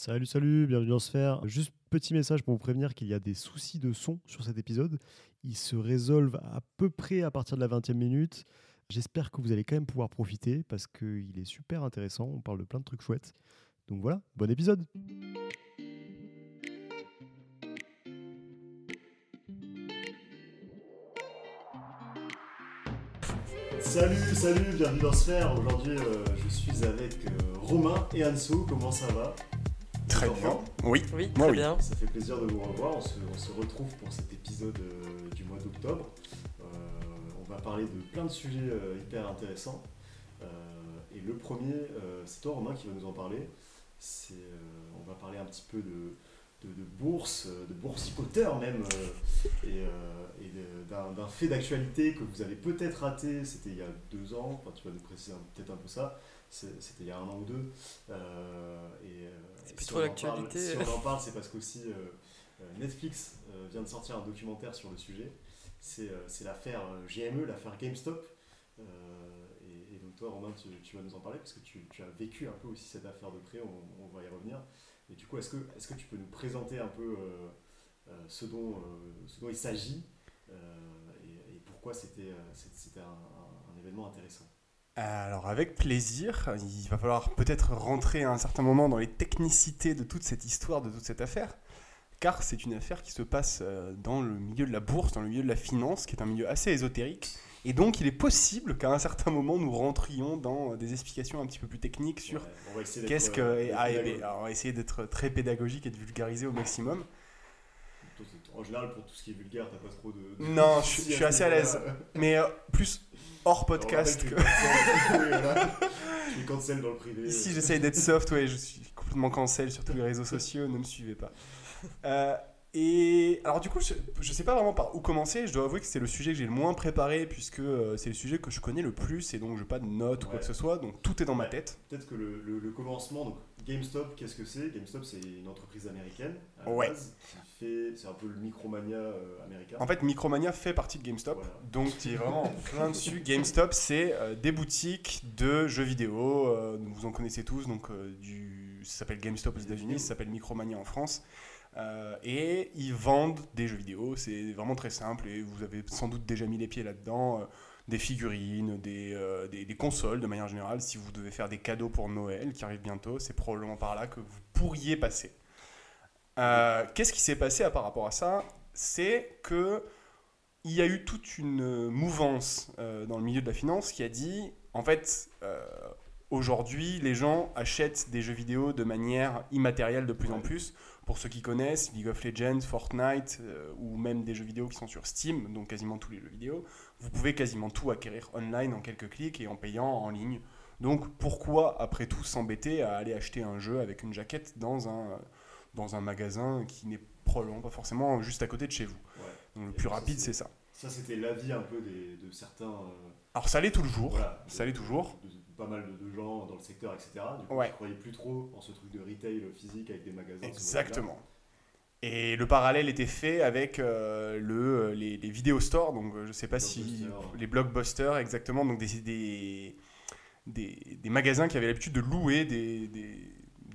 Salut, salut, bienvenue dans Sphère. Juste petit message pour vous prévenir qu'il y a des soucis de son sur cet épisode. Ils se résolvent à peu près à partir de la 20e minute. J'espère que vous allez quand même pouvoir profiter parce qu'il est super intéressant. On parle de plein de trucs chouettes. Donc voilà, bon épisode. Salut, salut, bienvenue dans Sphère. Aujourd'hui, euh, je suis avec euh, Romain et Anso. Comment ça va? Très bien. enfants Oui, Oui, Moi, très oui. bien. Ça fait plaisir de vous revoir. On se, on se retrouve pour cet épisode euh, du mois d'octobre. Euh, on va parler de plein de sujets euh, hyper intéressants. Euh, et le premier, euh, c'est toi Romain qui va nous en parler. C'est, euh, on va parler un petit peu de, de, de bourse, de boursicoteur même, euh, et, euh, et de- d'un, d'un fait d'actualité que vous avez peut-être raté. C'était il y a deux ans. Enfin, tu vas nous préciser peut-être un peu ça. C'était il y a un an ou deux. Euh, et, euh, C'est si trop on en parle- l'actualité. Si on en parle, c'est parce qu'aussi euh, Netflix vient de sortir un documentaire sur le sujet. C'est c'est l'affaire GME, l'affaire GameStop. Et, et donc toi, Romain, tu, tu vas nous en parler parce que tu, tu as vécu un peu aussi cette affaire de près. On, on va y revenir. Et du coup, est-ce que, est que tu peux nous présenter un peu euh, ce, dont, euh, ce dont il s'agit euh, et, et pourquoi c'était c'est- c'était un, un- un événement intéressant? Alors avec plaisir, il va falloir peut-être rentrer à un certain moment dans les technicités de toute cette histoire, de toute cette affaire, car c'est une affaire qui se passe euh, dans le milieu de la bourse, dans le milieu de la finance, qui est un milieu assez ésotérique. Et donc il est possible qu'à un certain moment nous rentrions dans des explications un petit peu plus techniques sur Ouais, qu'est-ce que... euh, ah, et alors, on va essayer d'être très pédagogique et de vulgariser au maximum. En général, pour tout ce qui est vulgaire, t'as pas trop de. de- Non, je, suis- je assez à l'aise. Mais euh, plus hors podcast que tu es cancel- dans le privé. Ici, j'essaye d'être soft, ouais, je suis complètement cancel sur tous les réseaux sociaux, ne me suivez pas. Euh, et alors, du coup, je, je sais pas vraiment par où commencer. Je dois avouer que c'est le sujet que j'ai le moins préparé, puisque euh, c'est le sujet que je connais le plus, et donc je n'ai pas de notes ou quoi que ce soit, donc tout est dans ma tête. Peut-être que le, le- le commencement, donc GameStop, qu'est-ce que c'est? GameStop, c'est une entreprise américaine à la Ouais. base, fait, c'est un peu le Micromania euh, américain. En fait, Micromania fait partie de GameStop, Voilà. donc tu es vraiment en plein dessus. GameStop, c'est euh, des boutiques de jeux vidéo, euh, vous en connaissez tous, donc du, ça s'appelle GameStop aux États-Unis, ça s'appelle Micromania en France. Et ils vendent des jeux vidéo, c'est vraiment très simple et vous avez sans doute déjà mis les pieds là-dedans. des figurines, des, euh, des, des consoles de manière générale. Si vous devez faire des cadeaux pour Noël qui arrive bientôt, c'est probablement par là que vous pourriez passer. Euh, Qu'est-ce qui s'est passé à par rapport à ça? C'est que il y a eu toute une mouvance euh, dans le milieu de la finance qui a dit, en fait, euh, aujourd'hui, les gens achètent des jeux vidéo de manière immatérielle de plus en plus. Pour ceux qui connaissent, League of Legends, Fortnite, euh, ou même des jeux vidéo qui sont sur Steam, donc quasiment tous les jeux vidéo, vous pouvez quasiment tout acquérir online en quelques clics et en payant en ligne. Donc pourquoi, après tout, s'embêter à aller acheter un jeu avec une jaquette dans un, dans un magasin qui n'est probablement pas forcément juste à côté de chez vous Ouais. donc le Et plus ça, rapide, c'est- ça. Ça, c'était l'avis un peu des, de certains. euh, Alors ça l'est toujours. voilà, ça l'est toujours. de- de pas mal de, de gens dans le secteur, etc. Du coup, Ouais. je croyais plus trop en ce truc de retail physique avec des magasins. Exactement. Et le parallèle était fait avec euh, le, les, les vidéo stores, donc euh, je sais pas si Blockbuster. les blockbusters exactement, donc des, des, des, des magasins qui avaient l'habitude de louer des, des,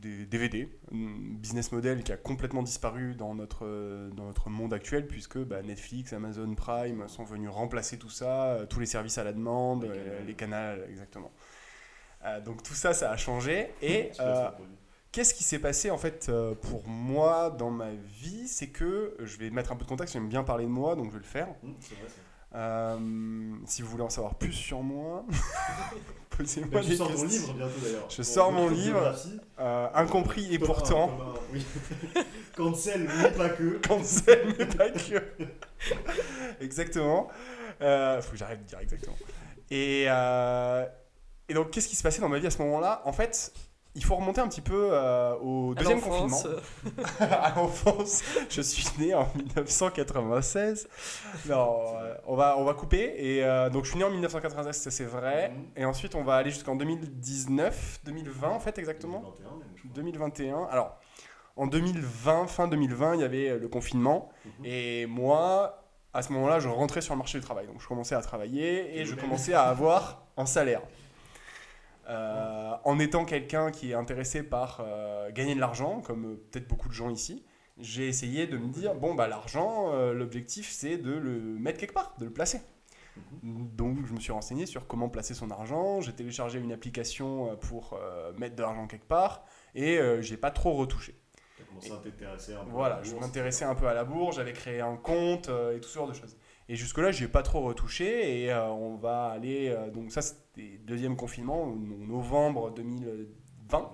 des DVD, un business model qui a complètement disparu dans notre, euh, dans notre monde actuel puisque bah, Netflix, Amazon Prime sont venus remplacer tout ça, euh, tous les services à la demande, Les euh, canals. les canals, exactement. Euh, donc tout ça, ça a changé et euh. Qu'est-ce qui s'est passé en fait pour moi dans ma vie? C'est que je vais mettre un peu de contexte, j'aime bien parler de moi donc je vais le faire. C'est vrai, ça. Euh, si vous voulez en savoir plus sur moi, posez-moi Bah, tu des sors ton questions. livre bientôt d'ailleurs. Je sors mon livre. Euh, incompris et pourtant, oui. Cancel, mais pas que. cancel mais pas que. exactement. Euh, faut que j'arrête de dire exactement. Et, euh, et donc qu'est-ce qui se passait dans ma vie à ce moment-là? En fait, il faut remonter un petit peu euh, au À deuxième l'enfance, confinement. à l'enfance. Je suis né en 1996. Non, euh, on, va, on va couper. Et euh, donc, je suis né en 1996, ça c'est vrai. Mhm. Et ensuite, on va aller jusqu'en 2019, 2020 en fait, exactement. 2021 même, je crois. 2021. Alors, en 2020, fin 2020, il y avait le confinement. Mhm. Et moi, à ce moment-là, je rentrais sur le marché du travail. Donc, je commençais à travailler et Et je même. commençais à avoir un salaire. Euh, en étant quelqu'un qui est intéressé par euh, gagner de l'argent, comme euh, peut-être beaucoup de gens ici, j'ai essayé de me dire bon bah l'argent, euh, l'objectif c'est de le mettre quelque part, de le placer. Donc je me suis renseigné sur comment placer son argent. J'ai téléchargé une application pour mettre de l'argent quelque part et j'ai pas trop retouché. Tu as commencé à t'intéresser un peu. à Voilà, la je m'intéressais un peu à la bourse, j'avais créé un compte et tout ce genre de choses. Et jusque-là, j'ai pas trop retouché et euh, on va aller. euh, donc, ça, c'était deuxième confinement, en novembre 2020. Ouais.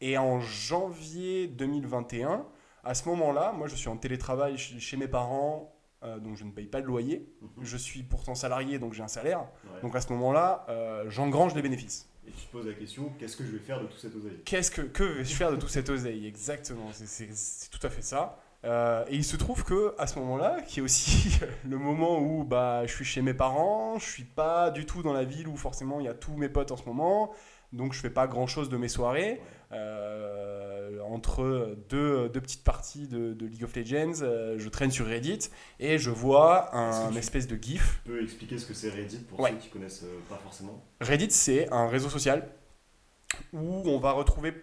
Et en janvier 2021, à ce moment-là, moi, je suis en télétravail chez mes parents, euh, donc je ne paye pas de loyer. Mhm. Je suis pourtant salarié, donc j'ai un salaire. Ouais. Donc à ce moment-là, j'engrange les bénéfices. Et tu te poses la question qu'est-ce que je vais faire de tout cet oseille? Qu'est-ce que, que vais-je faire de tout cet oseille? Exactement, c'est tout à fait ça. Euh, et il se trouve que à ce moment-là, qui est aussi le moment où bah, je suis chez mes parents, je suis pas du tout dans la ville où forcément il y a tous mes potes en ce moment, donc je fais pas grand-chose de mes soirées. Euh, entre deux, deux petites parties de, de League of Legends, euh, je traîne sur Reddit et je vois un tu- espèce de gif Tu peux expliquer ce que c'est Reddit pour Ouais. ceux qui connaissent pas forcément? Reddit, c'est un réseau social où on va retrouver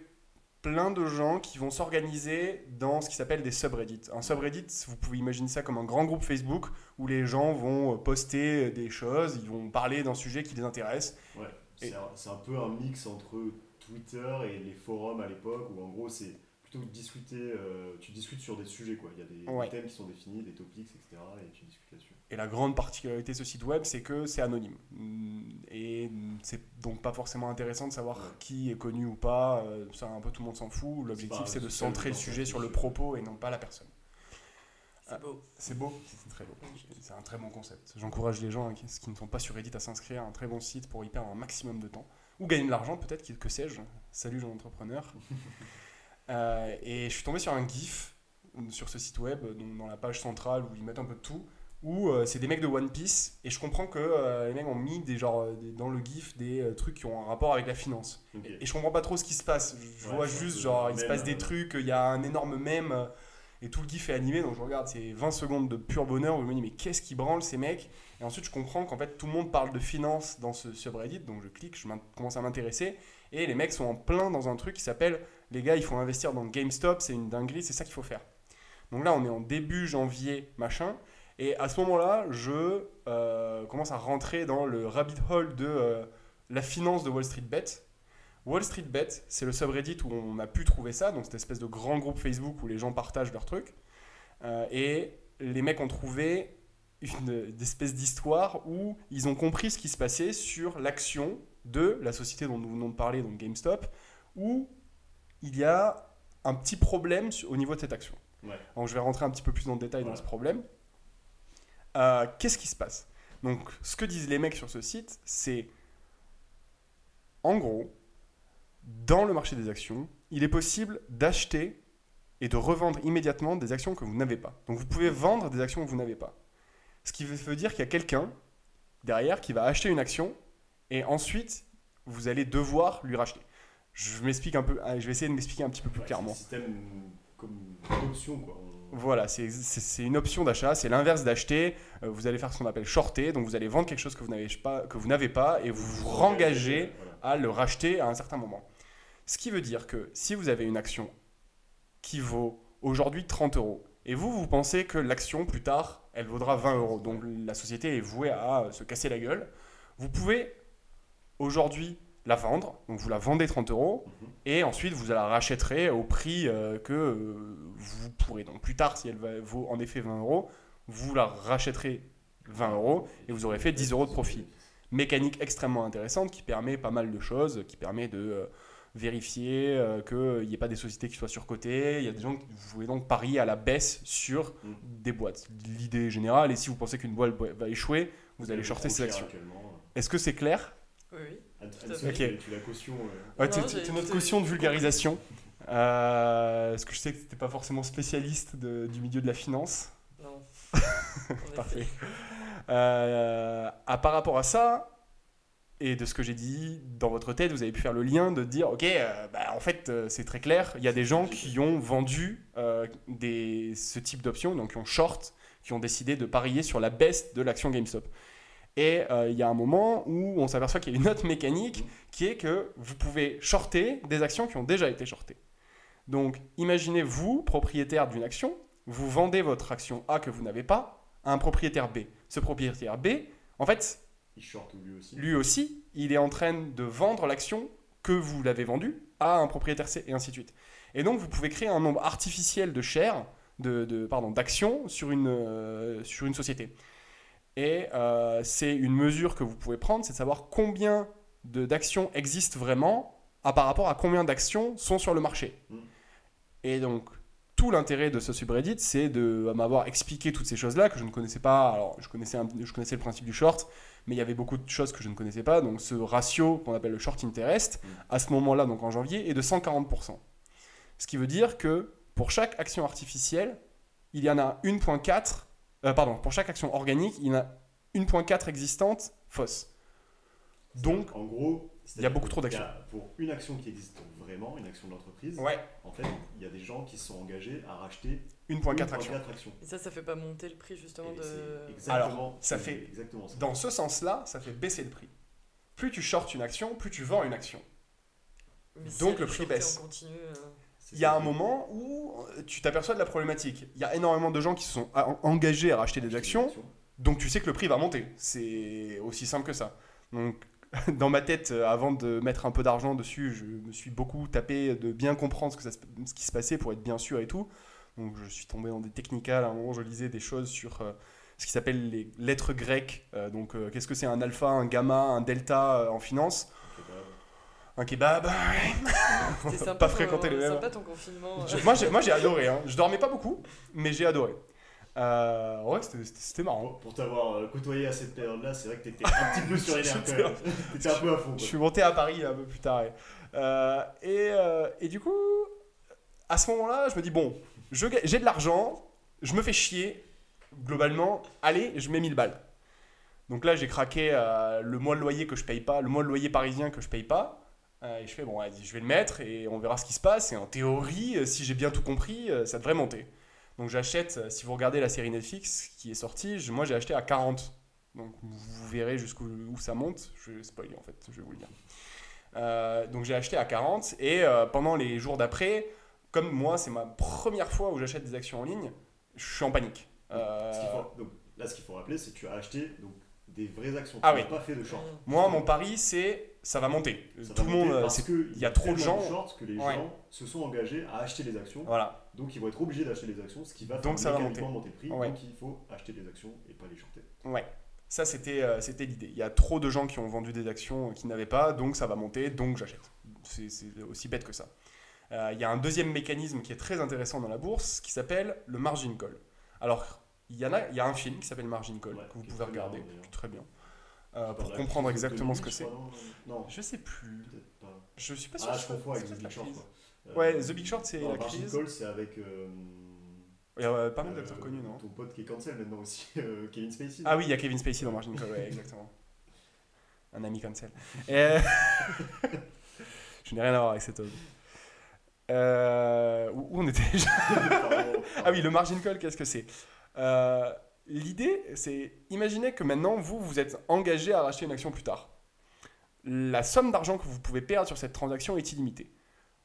plein de gens qui vont s'organiser dans ce qui s'appelle des subreddits. Un subreddit, vous pouvez imaginer ça comme un grand groupe Facebook où les gens vont euh, poster des choses, ils vont parler d'un sujet qui les intéresse. Ouais. C'est un, peu un mix entre Twitter et les forums à l'époque où en gros c'est plutôt que discuter, euh, tu discutes sur des sujets quoi. Il y a des, des Ouais. thèmes qui sont définis, des topics, etc. et tu discutes là-dessus. Et la grande particularité de ce site web, c'est que c'est anonyme. Mm, Et c'est donc pas forcément intéressant de savoir Ouais. qui est connu ou pas. euh, Ça, un peu tout le monde s'en fout. L'objectif, un c'est de centrer le sujet sur le propos et non pas la personne. Ah. C'est beau. C'est beau, c'est très beau. C'est un très bon concept. J'encourage les gens hein, qui, qui ne sont pas sur Reddit à s'inscrire à un très bon site pour y perdre un maximum de temps. Ou gagner de l'argent peut-être, que sais-je. Salut jeune entrepreneur. Euh, et je suis tombé sur un GIF sur ce site web, donc dans la page centrale où ils mettent un peu de tout, où euh, c'est des mecs de One Piece. Et je comprends que euh, les mecs ont mis des, genre, euh, des- dans le GIF des euh, trucs qui ont un rapport avec la finance. Ok. Et je comprends pas trop ce qui se passe. Je Ouais, vois juste, genre, il se passe des trucs, il y a un énorme mème, et tout le gif est animé, donc je regarde, c'est 20 secondes de pur bonheur, où je me dis, mais qu'est-ce qui branle ces mecs? Et ensuite, je comprends qu'en fait, tout le monde parle de finance dans ce subreddit, donc je clique, je commence à m'intéresser, et les mecs sont en plein dans un truc qui s'appelle, les gars, il faut investir dans GameStop, c'est une dinguerie, c'est ça qu'il faut faire. Donc là, on est en début janvier, machin, et à ce moment-là, je euh, commence à rentrer dans le rabbit hole de euh, la finance de Wall Street Bet. Wall Street Bet, c'est le subreddit où on a pu trouver ça, donc cette espèce de grand groupe Facebook où les gens partagent leurs trucs. Euh, et les mecs ont trouvé une, une espèce d'histoire où ils ont compris ce qui se passait sur l'action de la société dont nous venons de parler, donc GameStop, où il y a un petit problème au niveau de cette action. Ouais. Donc je vais rentrer un petit peu plus dans le détail dans ce problème. Euh, Qu'est-ce qui se passe Donc ce que disent les mecs sur ce site, c'est en gros, dans le marché des actions, il est possible d'acheter et de revendre immédiatement des actions que vous n'avez pas. Donc vous pouvez vendre des actions que vous n'avez pas. Ce qui veut dire qu'il y a quelqu'un derrière qui va acheter une action et ensuite vous allez devoir lui racheter. Je m'explique un peu, je vais essayer de m'expliquer un petit peu plus Ouais, clairement. c'est un système comme option quoi. Voilà, c'est une option d'achat, c'est l'inverse d'acheter. Euh, vous allez faire ce qu'on appelle shorter, donc vous allez vendre quelque chose que vous n'avez pas, que vous n'avez pas et vous vous rengagez à le racheter à un certain moment. Ce qui veut dire que si vous avez une action qui vaut aujourd'hui 30 euros et vous, vous pensez que l'action plus tard, elle vaudra 20 euros, donc la société est vouée à se casser la gueule, vous pouvez aujourd'hui la vendre, donc vous la vendez 30 euros Mhm. et ensuite vous la rachèterez au prix euh, que euh, vous pourrez. Donc plus tard, si elle va- vaut en effet 20 euros, vous la rachèterez 20 euros et vous aurez fait 10 euros de profit mécanique extrêmement intéressante qui permet pas mal de choses, qui permet de euh, vérifier euh, qu'il n'y ait pas des sociétés qui soient surcotées. Il y a des gens qui vous pouvez donc parier à la baisse sur Mm. des boîtes. L'idée générale, et si vous pensez qu'une boîte va échouer, vous allez shorter chère actions. Est-ce que c'est clair? Oui, fait. tu- la caution. euh, Ouais, t'es- t'es notre caution de vulgarisation. Euh, Est-ce que je sais que tu n'es pas forcément spécialiste de- du milieu de la finance Non. En effet. Parfait. Euh, à, par rapport à ça, et de ce que j'ai dit, dans votre tête, vous avez pu faire le lien de dire, ok, euh, bah, en fait, euh, c'est très clair, il y a des gens qui ont vendu euh, des, ce type d'options, donc qui ont short, qui ont décidé de parier sur la baisse de l'action GameStop. Et euh, il y a un moment où on s'aperçoit qu'il y a une autre mécanique qui est que vous pouvez shorter des actions qui ont déjà été shortées. Donc, imaginez vous, propriétaire d'une action, vous vendez votre action A que vous n'avez pas à un propriétaire B. Ce propriétaire B, en fait, Il short lui aussi. lui aussi, il est en train de vendre l'action que vous l'avez vendue à un propriétaire C et ainsi de suite. Et donc, vous pouvez créer un nombre artificiel de shares, de, de- pardon, d'actions sur une, euh, sur une société. Et euh, c'est une mesure que vous pouvez prendre, c'est de savoir combien d'actions existent vraiment à, par rapport à combien d'actions sont sur le marché. Mm. Et donc, tout l'intérêt de ce subreddit, c'est de m'avoir expliqué toutes ces choses-là que je ne connaissais pas. Alors, je connaissais, un- je connaissais le principe du short, mais il y avait beaucoup de choses que je ne connaissais pas. Donc, ce ratio qu'on appelle le short interest, Mm. à ce moment-là, donc en janvier, est de 140%. Ce qui veut dire que pour chaque action artificielle, il y en a 1.4, euh, pardon, pour chaque action organique, il y en a 1.4 existantes fausses. Donc, en gros, il y a beaucoup trop d'actions. Pour une action qui existe vraiment, une action d'entreprise, ouais, en fait, il y a des gens qui se sont engagés à racheter 1.4 actions. 1.4 actions. Et ça, ça fait pas monter le prix justement Et de. exactement, ça c'est fait- exactement ça. Dans ce sens-là, ça fait baisser le prix. Plus tu shortes une action, plus tu vends une action. Mais donc le prix baisse. euh, Il y a un moment où euh, tu t'aperçois de la problématique. Il y a énormément de gens qui se sont engagés à racheter des actions, donc tu sais que le prix va monter. C'est aussi simple que ça. Donc, dans ma tête, euh, avant de mettre un peu d'argent dessus, je me suis beaucoup tapé de bien comprendre ce, que ça se- ce qui se passait pour être bien sûr et tout. Donc, je suis tombé dans des technicales. À un moment, je lisais des choses sur euh, ce qui s'appelle les lettres grecques. Euh, donc, euh, qu'est-ce que c'est un alpha, un gamma, un delta en finance? Un kebab. C'était sympa. Pas ton- fréquenter les mêmes. Sympa ton confinement. Je- euh. moi, j'ai, adoré. Hein. Je dormais pas beaucoup, mais j'ai adoré. Euh, ouais, c'était, marrant. Pour, t'avoir euh, côtoyé à cette période-là, c'est vrai que t'étais un petit peu sur les nerfs. T'étais un peu à fond. Je suis monté à Paris un peu plus tard. ouais. Euh, et, euh, et du coup, à ce moment-là, je me dis bon, j'ai de l'argent, je me fais chier. Globalement, allez, je mets 1000 balles. Donc là, j'ai craqué euh, le mois de loyer que je paye pas, le mois de loyer parisien que je paye pas. Euh, et je fais bon, vas-y, je vais le mettre et on verra ce qui se passe. Et en théorie, euh, si j'ai bien tout compris, euh, ça devrait monter. Donc j'achète, si vous regardez la série Netflix qui est sortie, je- moi j'ai acheté à 40. Donc vous verrez jusqu'où où ça monte. Je vais spoiler en fait, je vais vous le dire. Euh, donc j'ai acheté à 40 et euh, pendant les jours d'après, comme moi c'est ma première fois où j'achète des actions en ligne, je suis en panique. Euh, Ce qu'il faut- donc, là, ce qu'il faut rappeler, c'est que tu as acheté donc, des vraies actions. Ah tu oui. n'as pas fait de. Mm. moi mon pari c'est ça va monter. Ça Tout va le monde, monter euh, parce c'est- que il y a trop de gens. short que les Ouais. gens se sont engagés à acheter des actions. voilà. Donc ils vont être obligés d'acheter des actions, ce qui va Donc faire ça va mécaniquement monter le prix. Ouais. Donc il faut acheter des actions et pas les shorter. Ouais. Ça, c'était euh, c'était l'idée. Il y a trop de gens qui ont vendu des actions qui n'avaient pas, donc ça va monter, donc j'achète. C'est aussi bête que ça. Euh, il y a un deuxième mécanisme qui est très intéressant dans la bourse qui s'appelle le margin call. Alors, il y, en a, il y a un film qui s'appelle Margin Call Ouais, que vous pouvez regarder, très bien, Euh, pour comprendre de exactement ce 2008, que c'est. Non, non, Je sais plus. Je suis pas sûr. Ah, je confonds avec The Big Short. quoi. Ouais, Euh, The Big Short, c'est la Margin crise. Call, c'est avec. euh, Il y a pas mal euh, d'acteurs connus, non Ton pote qui est cancel maintenant aussi, euh, Kevin Spacey. Ah oui, il y a Kevin Spacey dans Margin Call, ouais, exactement. Un ami cancel. Et, euh, je n'ai rien à voir avec cet homme. Euh, où on était déjà. Ah oui, le margin call, qu'est-ce que c'est? Euh, L'idée, c'est imaginez que maintenant, vous, vous êtes engagé à racheter une action plus tard. La somme d'argent que vous pouvez perdre sur cette transaction est illimitée.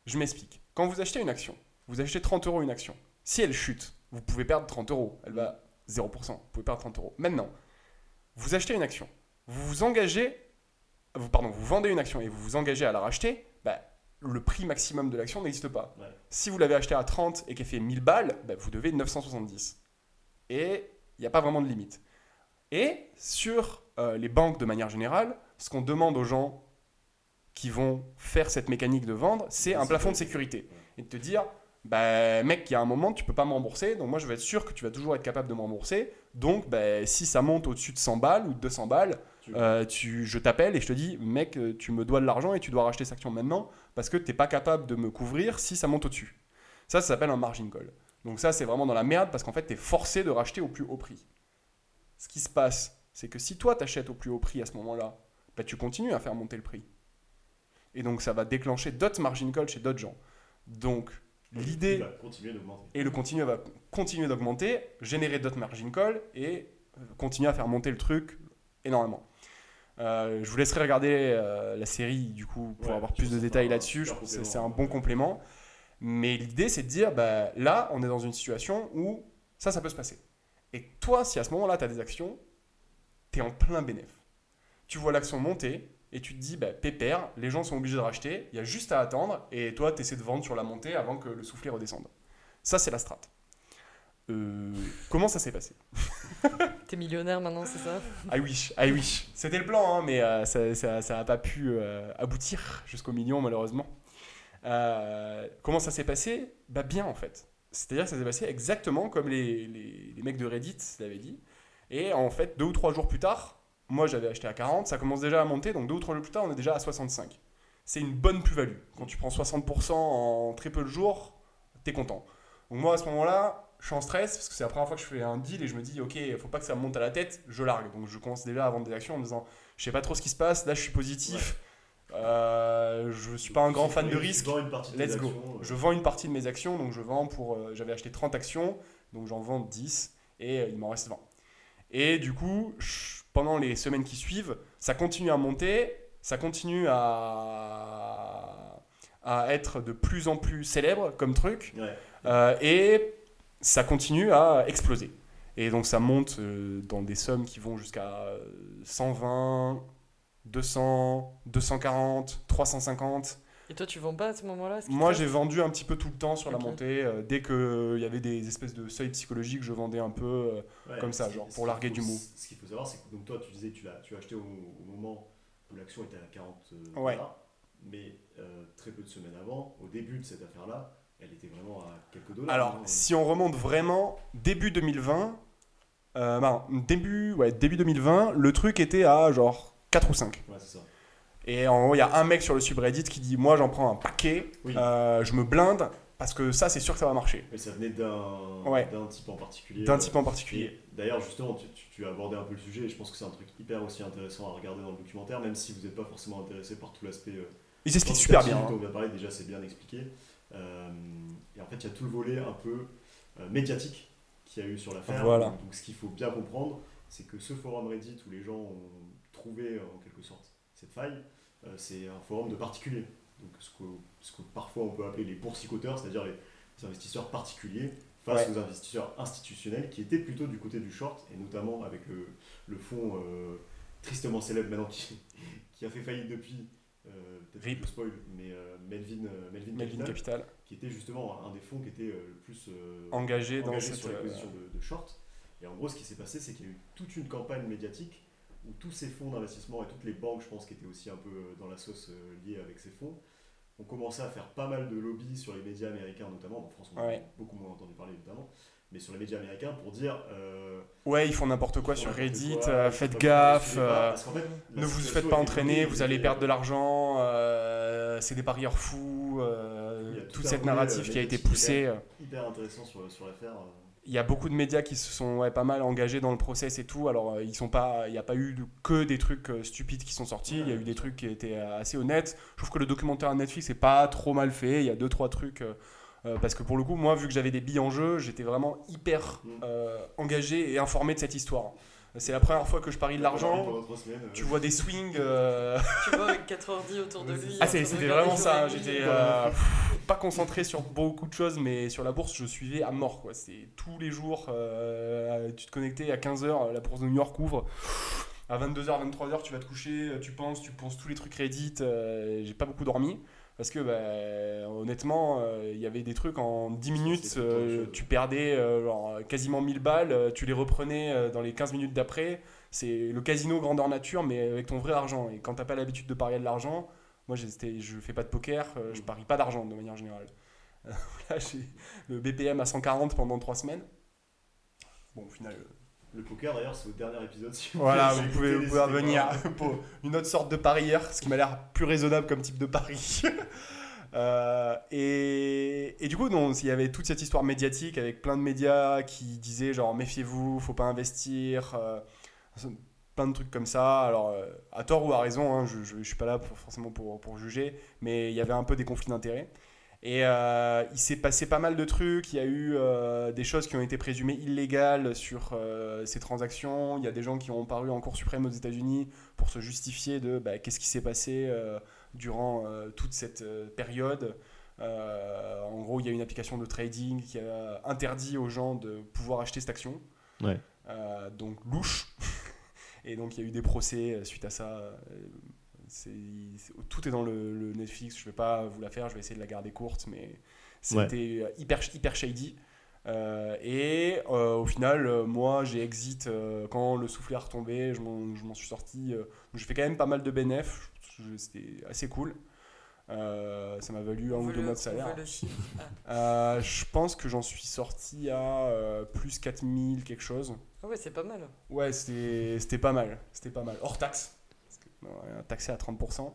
Je m'explique. Quand vous achetez une action, vous achetez 30 euros une action. Si elle chute, vous pouvez perdre 30 euros. Elle va 0%. Vous pouvez perdre 30 euros. Maintenant, vous achetez une action. Vous vous engagez, vous, pardon, vous vendez une action et vous vous engagez à la racheter, bah, le prix maximum de l'action n'existe pas. Ouais. Si vous l'avez acheté à 30 et qu'elle fait 1000 balles, bah, vous devez 970. Et il n'y a pas vraiment de limite. Et sur euh, les banques de manière générale, ce qu'on demande aux gens qui vont faire cette mécanique de vendre, c'est un plafond de sécurité. Et de te dire, bah, mec, il y a un moment, tu peux pas me rembourser, donc moi je vais être sûr que tu vas toujours être capable de me rembourser. Donc, bah, si ça monte au-dessus de 100 balles ou de 200 balles, euh, tu, je t'appelle et je te dis, mec, euh, tu me dois de l'argent et tu dois racheter cette action maintenant parce que tu n'es pas capable de me couvrir si ça monte au-dessus. Ça, ça s'appelle un margin call. Donc ça, c'est vraiment dans la merde parce qu'en fait, tu es forcé de racheter au plus haut prix. Ce qui se passe, c'est que si toi, tu achètes au plus haut prix à ce moment-là, bah, tu continues à faire monter le prix. Et donc, ça va déclencher d'autres margin calls chez d'autres gens. Donc, l'idée et le continu va continuer d'augmenter, générer d'autres margin calls et euh, continuer à faire monter le truc énormément. Euh, je vous laisserai regarder euh, la série du coup pour Ouais, avoir plus de détails là-dessus. c'est un bon complément. Mais l'idée c'est de dire bah, là on est dans une situation où ça ça peut se passer. Et toi si à ce moment-là tu as des actions, tu es en plein bénéf. Tu vois l'action monter et tu te dis bah, pépère, les gens sont obligés de racheter, il y a juste à attendre et toi tu essaies de vendre sur la montée avant que le soufflet redescende. Ça c'est la strat. Euh, comment ça s'est passé? T'es millionnaire maintenant, c'est ça? I wish, I wish. C'était le plan, hein, mais euh, ça n'a ça, a pas pu euh, aboutir jusqu'au million, malheureusement. Euh, comment ça s'est passé? Bah bien, en fait. C'est-à-dire que ça s'est passé exactement comme les, les, mecs de Reddit l'avaient dit. Et en fait, deux ou trois jours plus tard, moi j'avais acheté à 40, ça commence déjà à monter, donc deux ou trois jours plus tard, on est déjà à 65. C'est une bonne plus-value. Quand tu prends 60% en très peu de jours, t'es content. Donc moi à ce moment-là, je suis en stress parce que c'est la première fois que je fais un deal et je me dis ok, faut pas que ça monte à la tête, je largue. Donc je commence déjà à vendre des actions en me disant je sais pas trop ce qui se passe, là je suis positif, euh, je suis pas un grand fan de risque. vends une partie de Let's go. actions, euh, Je vends une partie de mes actions, donc je vends pour. euh, J'avais acheté 30 actions, donc j'en vends 10 et euh, il m'en reste 20. Et du coup, je- pendant les semaines qui suivent, ça continue à monter, ça continue à, à être de plus en plus célèbre comme truc, Ouais. euh, et ça continue à exploser. Et donc ça monte dans des sommes qui vont jusqu'à euh, 120, 200, 240, 350. Et toi, tu vends pas à ce moment-là ce Moi, j'ai vendu un petit peu tout le temps sur la montée. euh, dès qu'il y avait des espèces de seuils psychologiques, je vendais un peu. euh, Ouais, Comme ça, genre, pour larguer faut- du mou. Ce qu'il faut savoir, c'est que donc toi, tu disais que tu l'as, tu as acheté au, au moment où l'action était à 40 euh, Ouais. dollars, mais euh, très peu de semaines avant, au début de cette affaire-là, elle était vraiment à quelques dollars. Alors, hein. si on remonte vraiment, début 2020, euh, ben, début, ouais, début 2020, le truc était à genre 4 ou 5. Ouais, c'est ça. Et en gros, il y a un mec sur le subreddit qui dit Moi, j'en prends un paquet, Oui. euh, je me blinde, parce que ça, c'est sûr que ça va marcher. Mais ça venait d'un, Ouais. type en particulier. D'un euh, type en particulier. D'ailleurs, justement, tu, tu- tu as abordé un peu le sujet et je pense que c'est un truc hyper aussi intéressant à regarder dans le documentaire, même si vous n'êtes pas forcément intéressé par tout l'aspect. euh, Il s'explique super bien. hein. on vient parler, déjà, c'est bien expliqué. Euh, et en fait, il y a tout le volet un peu médiatique qu'il y a eu sur l'affaire. Voilà. Donc, ce qu'il faut bien comprendre, c'est que ce forum Reddit où les gens ont trouvé euh, en quelque sorte cette faille, euh, c'est un forum de particuliers. Donc, ce que, ce que parfois on peut appeler les boursicoteurs, c'est-à-dire les, les investisseurs particuliers face aux investisseurs institutionnels qui étaient plutôt du côté du short et notamment avec le, le fonds euh, tristement célèbre maintenant qui, qui a fait faillite depuis. euh, Peut-être je spoil, mais euh, Melvin, Melvin, Melvin Capital, Capital, qui était justement un des fonds qui était le plus engagé dans engagé cette. sur les positions de, de short. Et en gros, ce qui s'est passé, c'est qu'il y a eu toute une campagne médiatique où tous ces fonds d'investissement et toutes les banques, je pense, qui étaient aussi un peu euh, dans la sauce euh, liée avec ces fonds, ont commencé à faire pas mal de lobby sur les médias américains, notamment. En France, on a beaucoup moins entendu parler, évidemment. Mais sur les médias américains, pour dire. euh, Ouais, ils font n'importe quoi sur Reddit, quoi, euh, faites gaffe. euh, fait, Ne vous faites pas entraîner, vous allez perdre de l'argent, c'est des parieurs fous, tout toute cette narrative qui a été poussée. Hyper intéressant sur, sur l'affaire. Il y a beaucoup de médias qui se sont ouais, pas mal engagés dans le process et tout. Alors, euh, ils sont pas, il n'y a pas eu que des trucs euh, stupides qui sont sortis. Il y a eu des trucs qui étaient euh, assez honnêtes. Je trouve que le documentaire Netflix est pas trop mal fait. Il y a deux trois trucs. euh, parce que pour le coup, moi, vu que j'avais des billes en jeu, j'étais vraiment hyper Mm. euh, engagé et informé de cette histoire. C'est la première fois que je parie de l'argent. Semaines, euh, Tu vois des swings. euh, Tu vois, avec 4 ordi autour de lui. c'est Ah, c'était vraiment ça. J'étais euh, pas concentré sur beaucoup de choses, mais sur la bourse, je suivais à mort. Quoi. C'est tous les jours, euh, tu te connectais à 15h, la bourse de New York ouvre. À 22h, 23h, tu vas te coucher, tu penses, tu penses tous les trucs Reddit. euh, J'ai pas beaucoup dormi. Parce que bah, honnêtement, euh, il y avait des trucs en 10 minutes, euh, chose. tu perdais euh, genre, quasiment 1000 balles, euh, tu les reprenais euh, dans les 15 minutes d'après. C'est le casino grandeur nature, mais avec ton vrai argent. Et quand t'as pas l'habitude de parier de l'argent, moi je fais pas de poker, euh, je Mm. parie pas d'argent de manière générale. Euh, Là, j'ai le BPM à 140 pendant 3 semaines. Bon, au final. Le poker, d'ailleurs, c'est au dernier épisode. Si vous voilà, vous pouvez, vous pouvez revenir pour une autre sorte de parieur, ce qui m'a l'air plus raisonnable comme type de pari. Euh, et, et du coup, non, il y avait toute cette histoire médiatique avec plein de médias qui disaient genre méfiez-vous, faut pas investir, euh, plein de trucs comme ça. Alors, euh, à tort ou à raison, hein, je, je, je suis pas là pour, forcément pour, pour juger, mais il y avait un peu des conflits d'intérêts. Et euh, il s'est passé pas mal de trucs. Il y a eu euh, des choses qui ont été présumées illégales sur euh, ces transactions. Il y a des gens qui ont paru en Cour suprême aux États-Unis pour se justifier de bah, qu'est-ce qui s'est passé durant toute cette période. En gros, il y a une application de trading qui a interdit aux gens de pouvoir acheter cette action. Ouais. Donc louche. Et donc il y a eu des procès suite à ça. Tout est dans le, le Netflix. Je vais pas vous la faire. Je vais essayer de la garder courte, mais c'était euh, hyper hyper shady. Euh, et euh, au final, euh, moi, j'ai exit euh, quand le soufflet a retombé. Je m'en je m'en suis sorti. euh, j'ai fait quand même pas mal de bénéf. Je- C'était assez cool. Euh, ça m'a valu un On ou deux mois de salaire. je pense que j'en suis sorti à euh, plus 4000 quelque chose. Ah ouais, c'est pas mal. Ouais, c'était c'était pas mal. C'était pas mal. Hors taxe. Euh, taxé à 30%.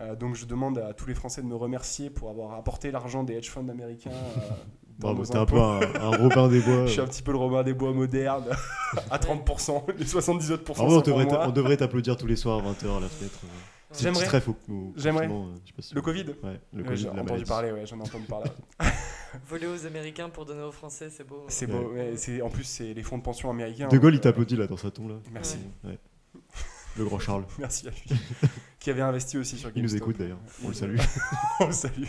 Euh, donc je demande à tous les Français de me remercier pour avoir apporté l'argent des hedge funds américains. euh, dans nos un peu un, un Robin des Bois. Je suis un petit peu le Robin des Bois moderne. à 30%. Les 78% En vrai, on devrait, on devrait t'applaudir tous les soirs à 20h à la fenêtre. C'est J'aimerais. très faux. au J'aimerais. euh, si- Le Covid Ouais, le Covid, J'ai la entendu parler, ouais, j'en ai entendu parler. Voler aux Américains pour donner aux Français, c'est beau. C'est Ouais. beau. ouais, en plus, c'est les fonds de pension américains. De Gaulle, il Euh, t'applaudit là dans sa tombe là. Merci. Ouais. Le grand Charles. Merci à lui. qui avait investi aussi sur Il nous GameStop. écoute d'ailleurs. On le salue. On le salue.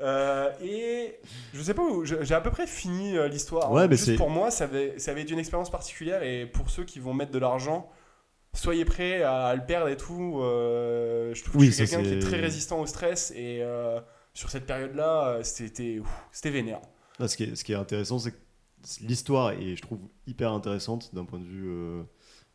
Euh, et je sais pas où, j'ai à peu près fini euh, l'histoire. Ouais, mais Juste c'est- pour moi, ça avait, ça avait été une expérience particulière et pour ceux qui vont mettre de l'argent, soyez prêts à le perdre et tout. euh, je trouve Oui, que ça, quelqu'un qui est c'est- très résistant au stress et sur cette période-là, c'était, vénère. Là, ce, qui est, ce qui est intéressant, c'est que l'histoire est, je trouve, hyper intéressante d'un point de vue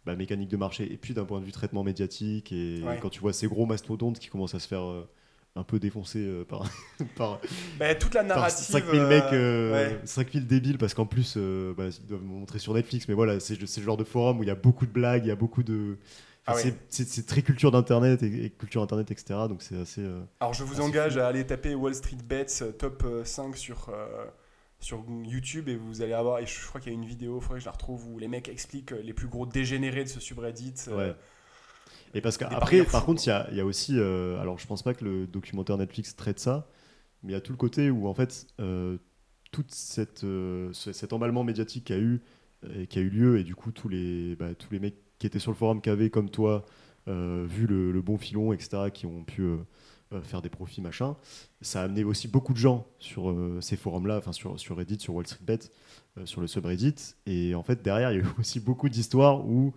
bah, mécanique de marché et puis d'un point de vue traitement médiatique. Et Ouais. quand tu vois ces gros mastodontes qui commencent à se faire euh, un peu défoncer euh, par, par, Bah, toute la narrative. 5000 euh, mecs, euh, ouais. 5000 débiles, parce qu'en plus, euh, bah, ils doivent me montrer sur Netflix, mais voilà, c'est le genre de forum où il y a beaucoup de blagues, il y a beaucoup de. Ah c'est- très culture d'internet et, et culture internet, etc. Donc c'est assez. euh, Alors je vous engage fou. à aller taper Wall Street Bets euh, top euh, 5 sur, euh, sur YouTube et vous allez avoir, et je crois qu'il y a une vidéo, il faudrait que je la retrouve, où les mecs expliquent euh, les plus gros dégénérés de ce subreddit. euh, Ouais. Et parce qu'après, par contre, il y a, il y a aussi. euh, alors, je pense pas que le documentaire Netflix traite ça, mais il y a tout le côté où, en fait, euh, tout cette, euh, ce- cet emballement médiatique qui a eu, qui a eu lieu, et du coup, tous les, bah, tous les mecs qui étaient sur le forum, qui avaient, comme toi, vu le, le bon filon, etc., qui ont pu faire des profits, machin, ça a amené aussi beaucoup de gens sur euh, ces forums-là, enfin, sur, sur Reddit, sur Wall Street Bet, euh, sur le subreddit. Et en fait, derrière, il y a eu aussi beaucoup d'histoires où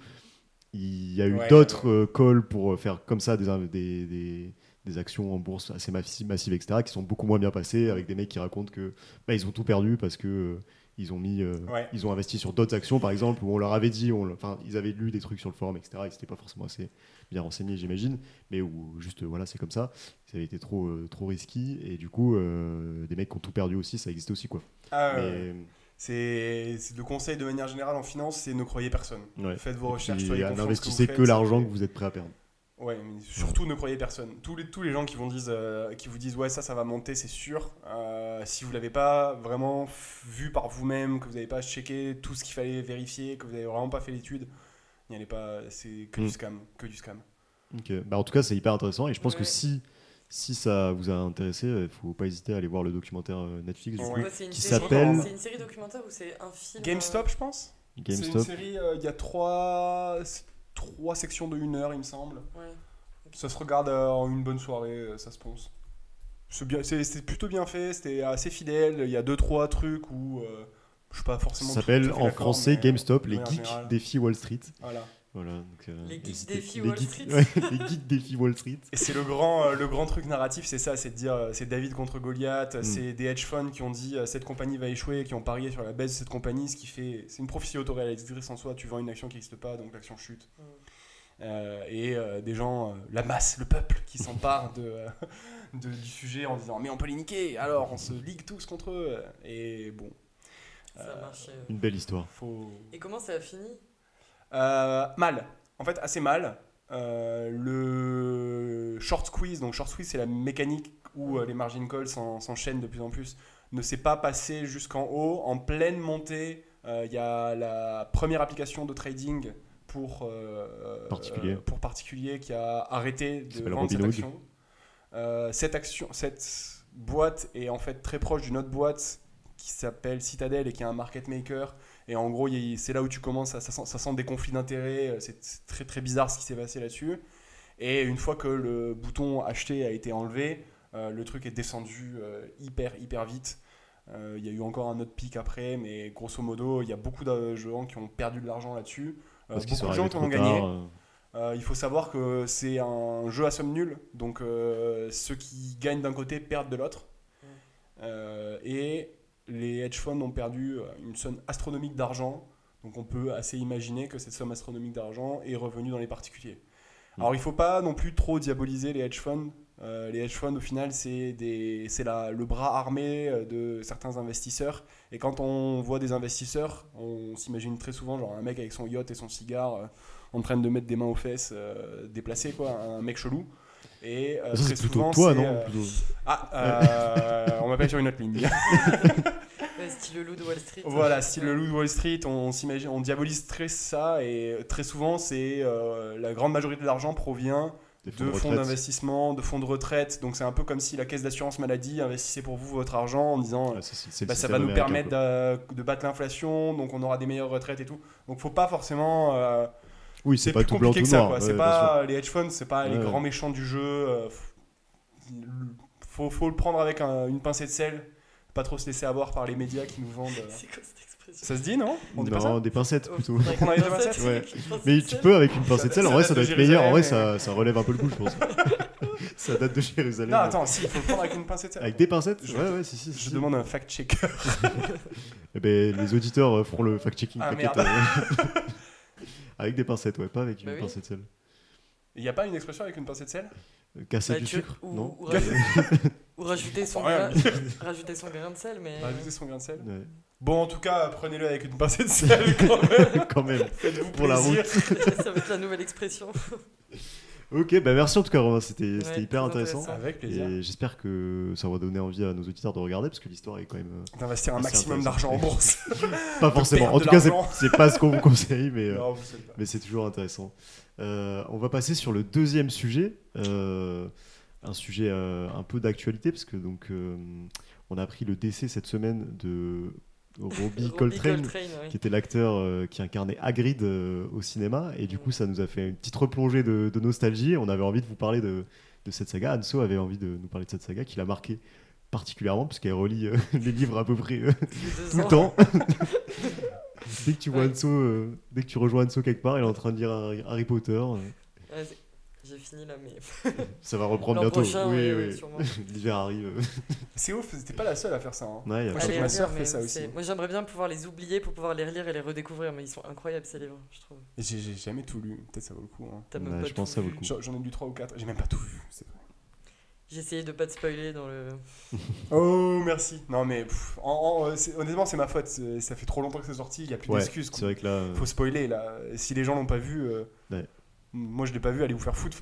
il y a eu Ouais, d'autres euh, calls pour euh, faire comme ça des, des, des, des actions en bourse assez massi- massives, etc., qui sont beaucoup moins bien passées, avec des mecs qui racontent que bah, ils ont tout perdu parce que euh, ils ont mis, euh, Ouais. ils ont investi sur d'autres actions, par exemple, où on leur avait dit, enfin, ils avaient lu des trucs sur le forum, etc., ils n'étaient pas forcément assez bien renseignés, j'imagine, mais où juste, voilà, c'est comme ça, ça avait été trop, euh, trop risqué, et du coup, euh, des mecs qui ont tout perdu aussi, ça existait aussi, quoi. Ah, Mais. C'est le conseil de manière générale en finance, c'est ne croyez personne. ouais. Faites vos recherches, que N'investissez que l'argent que vous êtes prêt à perdre. Ouais, mais surtout ne croyez personne. Tous les, tous les gens qui, vont disent, euh, qui vous disent ouais ça ça va monter c'est sûr. Euh, si vous l'avez pas vraiment vu par vous-même, que vous n'avez pas checké tout ce qu'il fallait vérifier, que vous n'avez vraiment pas fait l'étude, n'y allez pas. C'est que Mm. du scam, que du scam. Ok. Bah, en tout cas, c'est hyper intéressant et je pense que si, si ça vous a intéressé, il faut pas hésiter à aller voir le documentaire euh, Netflix du Ouais. coup, Ouais, c'est une qui série- s'appelle- C'est une série documentaire ou c'est un film GameStop je pense. C'est GameStop. une série. euh, Il y a trois trois sections de une heure il me semble. euh. Ça se regarde euh, en une bonne soirée, euh, ça se pense. C'est plutôt bien fait, c'était assez fidèle. Il y a deux trois trucs où euh, je suis pas Ça forcément. tout- s'appelle en français mais, GameStop, les geeks générale, défis Wall Street. Voilà. Voilà. donc, euh, Les geeks les Wall Street. ouais, les geeks défis Wall Street. Et c'est le grand, euh, le grand truc narratif, c'est ça, c'est de dire, euh, c'est David contre Goliath, Mm. c'est des hedge funds qui ont dit cette compagnie va échouer, qui ont parié sur la baisse de cette compagnie, ce qui fait, c'est une prophétie autoréalisatrice en soi. Tu vends une action qui n'existe pas, donc l'action chute. Mm. Euh, et euh, des gens, euh, la masse, le peuple, qui s'empare de, euh, de- du sujet en disant mais on peut les niquer, alors on se ligue tous contre eux. Et bon, Ça Euh, marche. euh. Une belle histoire. faut Et comment ça a fini? Mal. En fait, assez mal. Euh, le short squeeze, donc short squeeze, c'est la mécanique où euh, les margin calls s'en- s'enchaînent de plus en plus, ne s'est pas passé jusqu'en haut. En pleine montée, euh, il y a la première application de trading pour euh, Particulier. pour particulier qui a arrêté de vendre cette action. Euh, cette action, cette boîte est en fait très proche d'une autre boîte qui s'appelle Citadel et qui est un market maker. Et en gros, c'est là où tu commences, à, ça, sent, ça sent des conflits d'intérêts. euh, C'est très très bizarre ce qui s'est passé là-dessus. Et une fois que le bouton acheter a été enlevé, euh, le truc est descendu euh, hyper hyper vite. Euh, Il y a eu encore un autre pic après, mais grosso modo, il y a beaucoup de gens qui ont perdu de l'argent là-dessus. Euh, beaucoup de gens qui en ont gagné. tard. euh. Euh, il faut savoir que c'est un jeu à somme nulle, donc euh, ceux qui gagnent d'un côté perdent de l'autre. Et les hedge funds ont perdu euh, une somme astronomique d'argent, donc on peut assez imaginer que cette somme astronomique d'argent est revenue dans les particuliers. Mm. Alors il ne faut pas non plus trop diaboliser les hedge funds. Euh, les hedge funds, au final, c'est le bras armé euh, de certains investisseurs. Et quand on voit des investisseurs, on s'imagine très souvent genre un mec avec son yacht et son cigare euh, en train de mettre des mains aux fesses euh, déplacé, quoi, un mec chelou. Et euh, très souvent, toi, non euh, Ah, euh, on m'appelle sur une autre ligne. Style le loup de Wall Street. Voilà, style le loup de Wall Street, on, s'imagine, on diabolise très ça et très souvent, c'est euh, la grande majorité de l'argent provient Des de de fonds d'investissement, de fonds de retraite. Donc c'est un peu comme si la caisse d'assurance maladie investissait pour vous votre argent en disant ça, c'est- c'est le bah, ça va nous permettre de, battre l'inflation, donc on aura des meilleures retraites et tout. Donc faut pas forcément. euh, Oui, c'est c'est pas plus tout blanc, compliqué tout que ça. quoi. ouais, c'est pas les hedge funds, c'est pas les Ouais, grands méchants du jeu. euh, faut, faut le prendre avec un- une pincée de sel. Pas trop se laisser avoir par les médias qui nous vendent. euh. C'est quoi cette expression? Ça se dit non? On dit pas ça? Non, des pincettes Oh, plutôt. On a des pincettes, ouais. Mais tu peux avec une pincée de sel, en vrai ça doit être meilleur, en vrai ça, ça relève un peu le goût je pense. ça date de Jérusalem. Non, attends, si, il faut le prendre avec une pincée de sel. Avec des pincettes Je- Ouais, ouais, si, si. Je si. demande un fact-checker. Eh ben, les auditeurs euh, feront le fact-checking, Ah, merde. avec des pincettes, ouais, pas avec une Bah oui. pincée de sel. Il n'y a pas une expression avec une pincée de sel Euh, Casser Bah, du sucre Non ou rajouter, ou rajouter son grain, rajouter son grain de sel, mais Rajouter son grain de sel. Ouais. Bon, en tout cas, prenez-le avec une pincée de sel quand même. Quand même. Faites-vous Pour la plaisir. ça va être la nouvelle expression. Ok, bah merci en tout cas Romain, c'était c'était Ouais, hyper intéressant. intéressant. Avec plaisir. Et j'espère que ça va donner envie à nos auditeurs de regarder parce que l'histoire est quand même euh, D'investir un maximum d'argent en bourse. pas forcément. En tout cas, c'est- pas ce qu'on vous conseille, mais, euh, Non, mais c'est toujours intéressant. Euh, on va passer sur le deuxième sujet, euh, un sujet euh, un peu d'actualité parce que donc euh, on a appris le décès cette semaine de Robbie Robbie Coltrane, qui était l'acteur euh, qui incarnait Hagrid euh, au cinéma. Et du coup, ça nous a fait une petite replongée de, de nostalgie. On avait envie de vous parler de, de cette saga. Anso avait envie de nous parler de cette saga qui l'a marqué particulièrement, puisqu'elle relie euh, les livres à peu près tout le temps. dès que tu vois Ouais. Anso, dès que tu rejoins Anso quelque part, il est en train de lire Harry, Potter. Ouais, J'ai fini là, mais ça va reprendre bientôt. prochain, oui, oui. sûrement. L'hiver arrive. euh. C'est ouf, c'était pas la seule à faire ça. hein. Ouais, il y a Moi, ma sœur fait ça aussi. j'aimerais bien pouvoir les oublier pour pouvoir les relire et les redécouvrir, mais ils sont incroyables ces livres, je trouve. J'ai jamais tout lu. Peut-être ça vaut le coup. hein. Même pas je pense tout que ça vaut le coup. J'en ai lu 3 ou 4. J'ai même pas tout vu. c'est vrai. J'ai essayé de pas te spoiler dans le. Oh, merci. Non, mais pff, en- en, euh, c'est- honnêtement, c'est ma faute. C'est- Ça fait trop longtemps que c'est sorti. Il y a plus Ouais, d'excuses. c'est quoi. vrai que là. euh, Faut spoiler là. Si les gens l'ont pas vu. euh, Ouais. Moi je l'ai pas vu, allez vous faire foutre.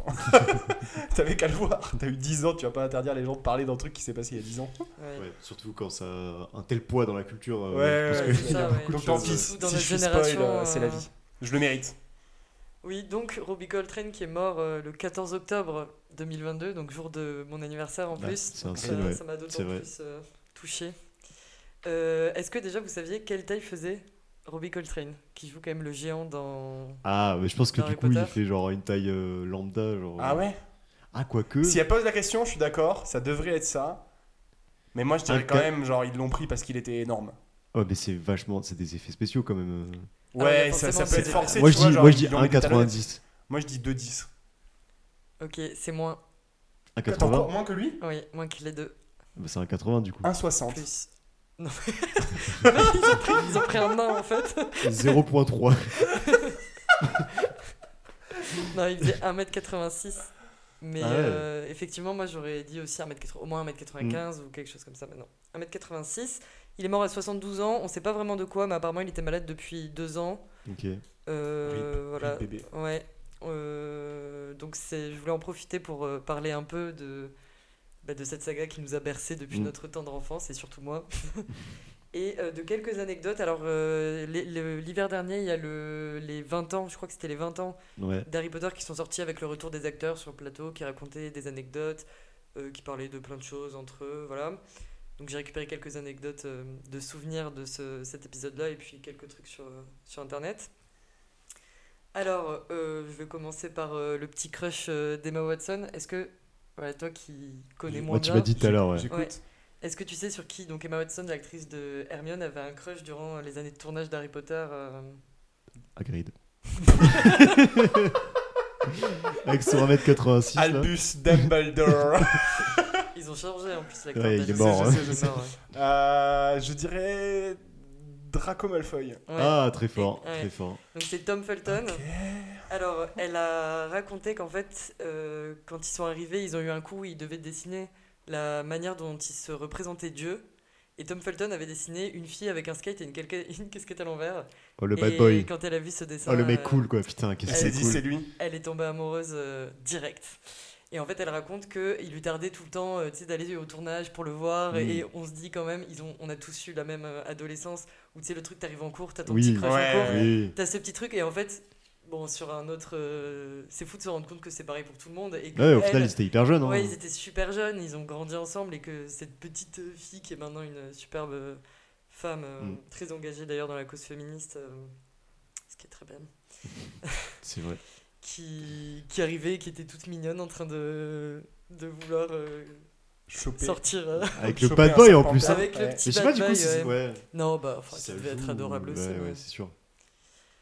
T'avais qu'à le voir. T'as eu 10 ans, tu vas pas interdire les gens de parler d'un truc qui s'est passé il y a 10 ans. Ouais. ouais, surtout quand ça a un tel poids dans la culture. euh, Ouais, parce que il y a beaucoup Donc tant choses, pis, euh, si je suis spoil, génération, euh, c'est la vie. Je le mérite. Oui, donc Robbie Coltrane qui est mort euh, le 14 octobre 2022, donc jour de mon anniversaire en Bah, plus. Donc signe, ça ouais. ça m'a d'autant plus euh, touché. Euh, Est-ce que déjà vous saviez quelle taille faisait Robbie Coltrane, qui joue quand même le géant dans. Ah, mais je pense que du coup, il fait genre une taille euh, lambda. Genre... Ah ouais? Ah, quoique. Si elle pose la question, je suis d'accord, ça devrait être ça. Mais moi je dirais Un quand même, genre ils l'ont pris parce qu'il était énorme. Ouais, mais c'est vachement. C'est des effets spéciaux quand même. euh. Ah ouais, ça, peut c'est être forcé. Moi, tu je vois, dis, genre, moi, je dis ils l'ont mis des talonnettes. 1,90. Moi je dis 2,10. Ok, c'est moins. 1,80 Encore moins que lui? Oui, moins que les deux. Bah, C'est 1,80 du coup. 1,60. Plus. Non. ils, ont pris, ils ont pris un nain en fait. 0,3. Non, il faisait 1m86. Mais Ah ouais. euh, effectivement, moi j'aurais dit aussi 1m80, au moins 1m95 ou quelque chose comme ça maintenant. 1m86. Il est mort à 72 ans. On sait pas vraiment de quoi, mais apparemment il était malade depuis deux ans. Ok. Euh, Rip, voilà. rip bébé. Ouais. Euh, donc c'est, je voulais en profiter pour euh, parler un peu de, bah, de cette saga qui nous a bercé depuis Mm. notre tendre enfance et surtout moi. et euh, de quelques anecdotes. Alors euh, l'hiver dernier, il y a le, les 20 ans, je crois que c'était les 20 ans Ouais. d'Harry Potter qui sont sortis avec le retour des acteurs sur le plateau, qui racontaient des anecdotes. euh, qui parlait de plein de choses entre eux, voilà. Donc j'ai récupéré quelques anecdotes de souvenirs de ce- cet épisode-là et puis quelques trucs sur, sur Internet. Alors, je vais commencer par le petit crush d'Emma Watson. Est-ce que, voilà, toi qui connais moins Moi, tu bien, m'as dit tout à l'heure, ouais. J'écoute. Ouais. est-ce que tu sais sur qui donc Emma Watson, l'actrice de Hermione, avait un crush durant les années de tournage d'Harry Potter euh, Agreed. Avec son 1m86 là. Albus Dumbledore. Ils ont changé en plus l'acteur. Ouais, il est mort, Je hein. sais, je sais. ouais. Euh, je dirais Draco Malfoy. Ouais. Ah, très fort, Ouais. très fort. Donc c'est Tom Felton. Alors, elle a raconté qu'en fait, euh, quand ils sont arrivés, ils ont eu un coup où ils devaient dessiner la manière dont ils se représentaient Dieu. Et Tom Felton avait dessiné une fille avec un skate et une, calca- une casquette à l'envers. Oh, le et bad boy. quand elle a vu ce dessin, Oh, le mec euh, cool, quoi. Putain, qu'est-ce que s'est c'est dit, c'est cool. lui. elle est tombée amoureuse euh, direct. Et en fait, elle raconte qu'il lui tardait tout le temps euh, tu sais, d'aller au tournage pour le voir. Et on se dit quand même, ils ont, on a tous eu la même euh, adolescence où tu sais, le truc, t'arrives en cours, t'as ton Oui. petit crush Ouais. en cours. Oui. T'as ce petit truc et en fait, bon, sur un autre. euh, c'est fou de se rendre compte que c'est pareil pour tout le monde. Et que Ouais, au final, ils étaient hyper jeunes. hein. ouais, ils étaient super jeunes, ils ont grandi ensemble et que cette petite fille qui est maintenant une superbe femme, euh, Mm. très engagée d'ailleurs dans la cause féministe, euh, ce qui est très bien, C'est vrai. qui, qui arrivait, qui était toute mignonne en train de, de vouloir euh, Choper. sortir euh, Avec le bad boy en plus. hein. avec le Ouais. petit Mais je sais pas du coup ouais. c'est. Ouais. Non, bah, enfin, ça devait être adorable aussi. Ouais, ouais. ouais, c'est sûr.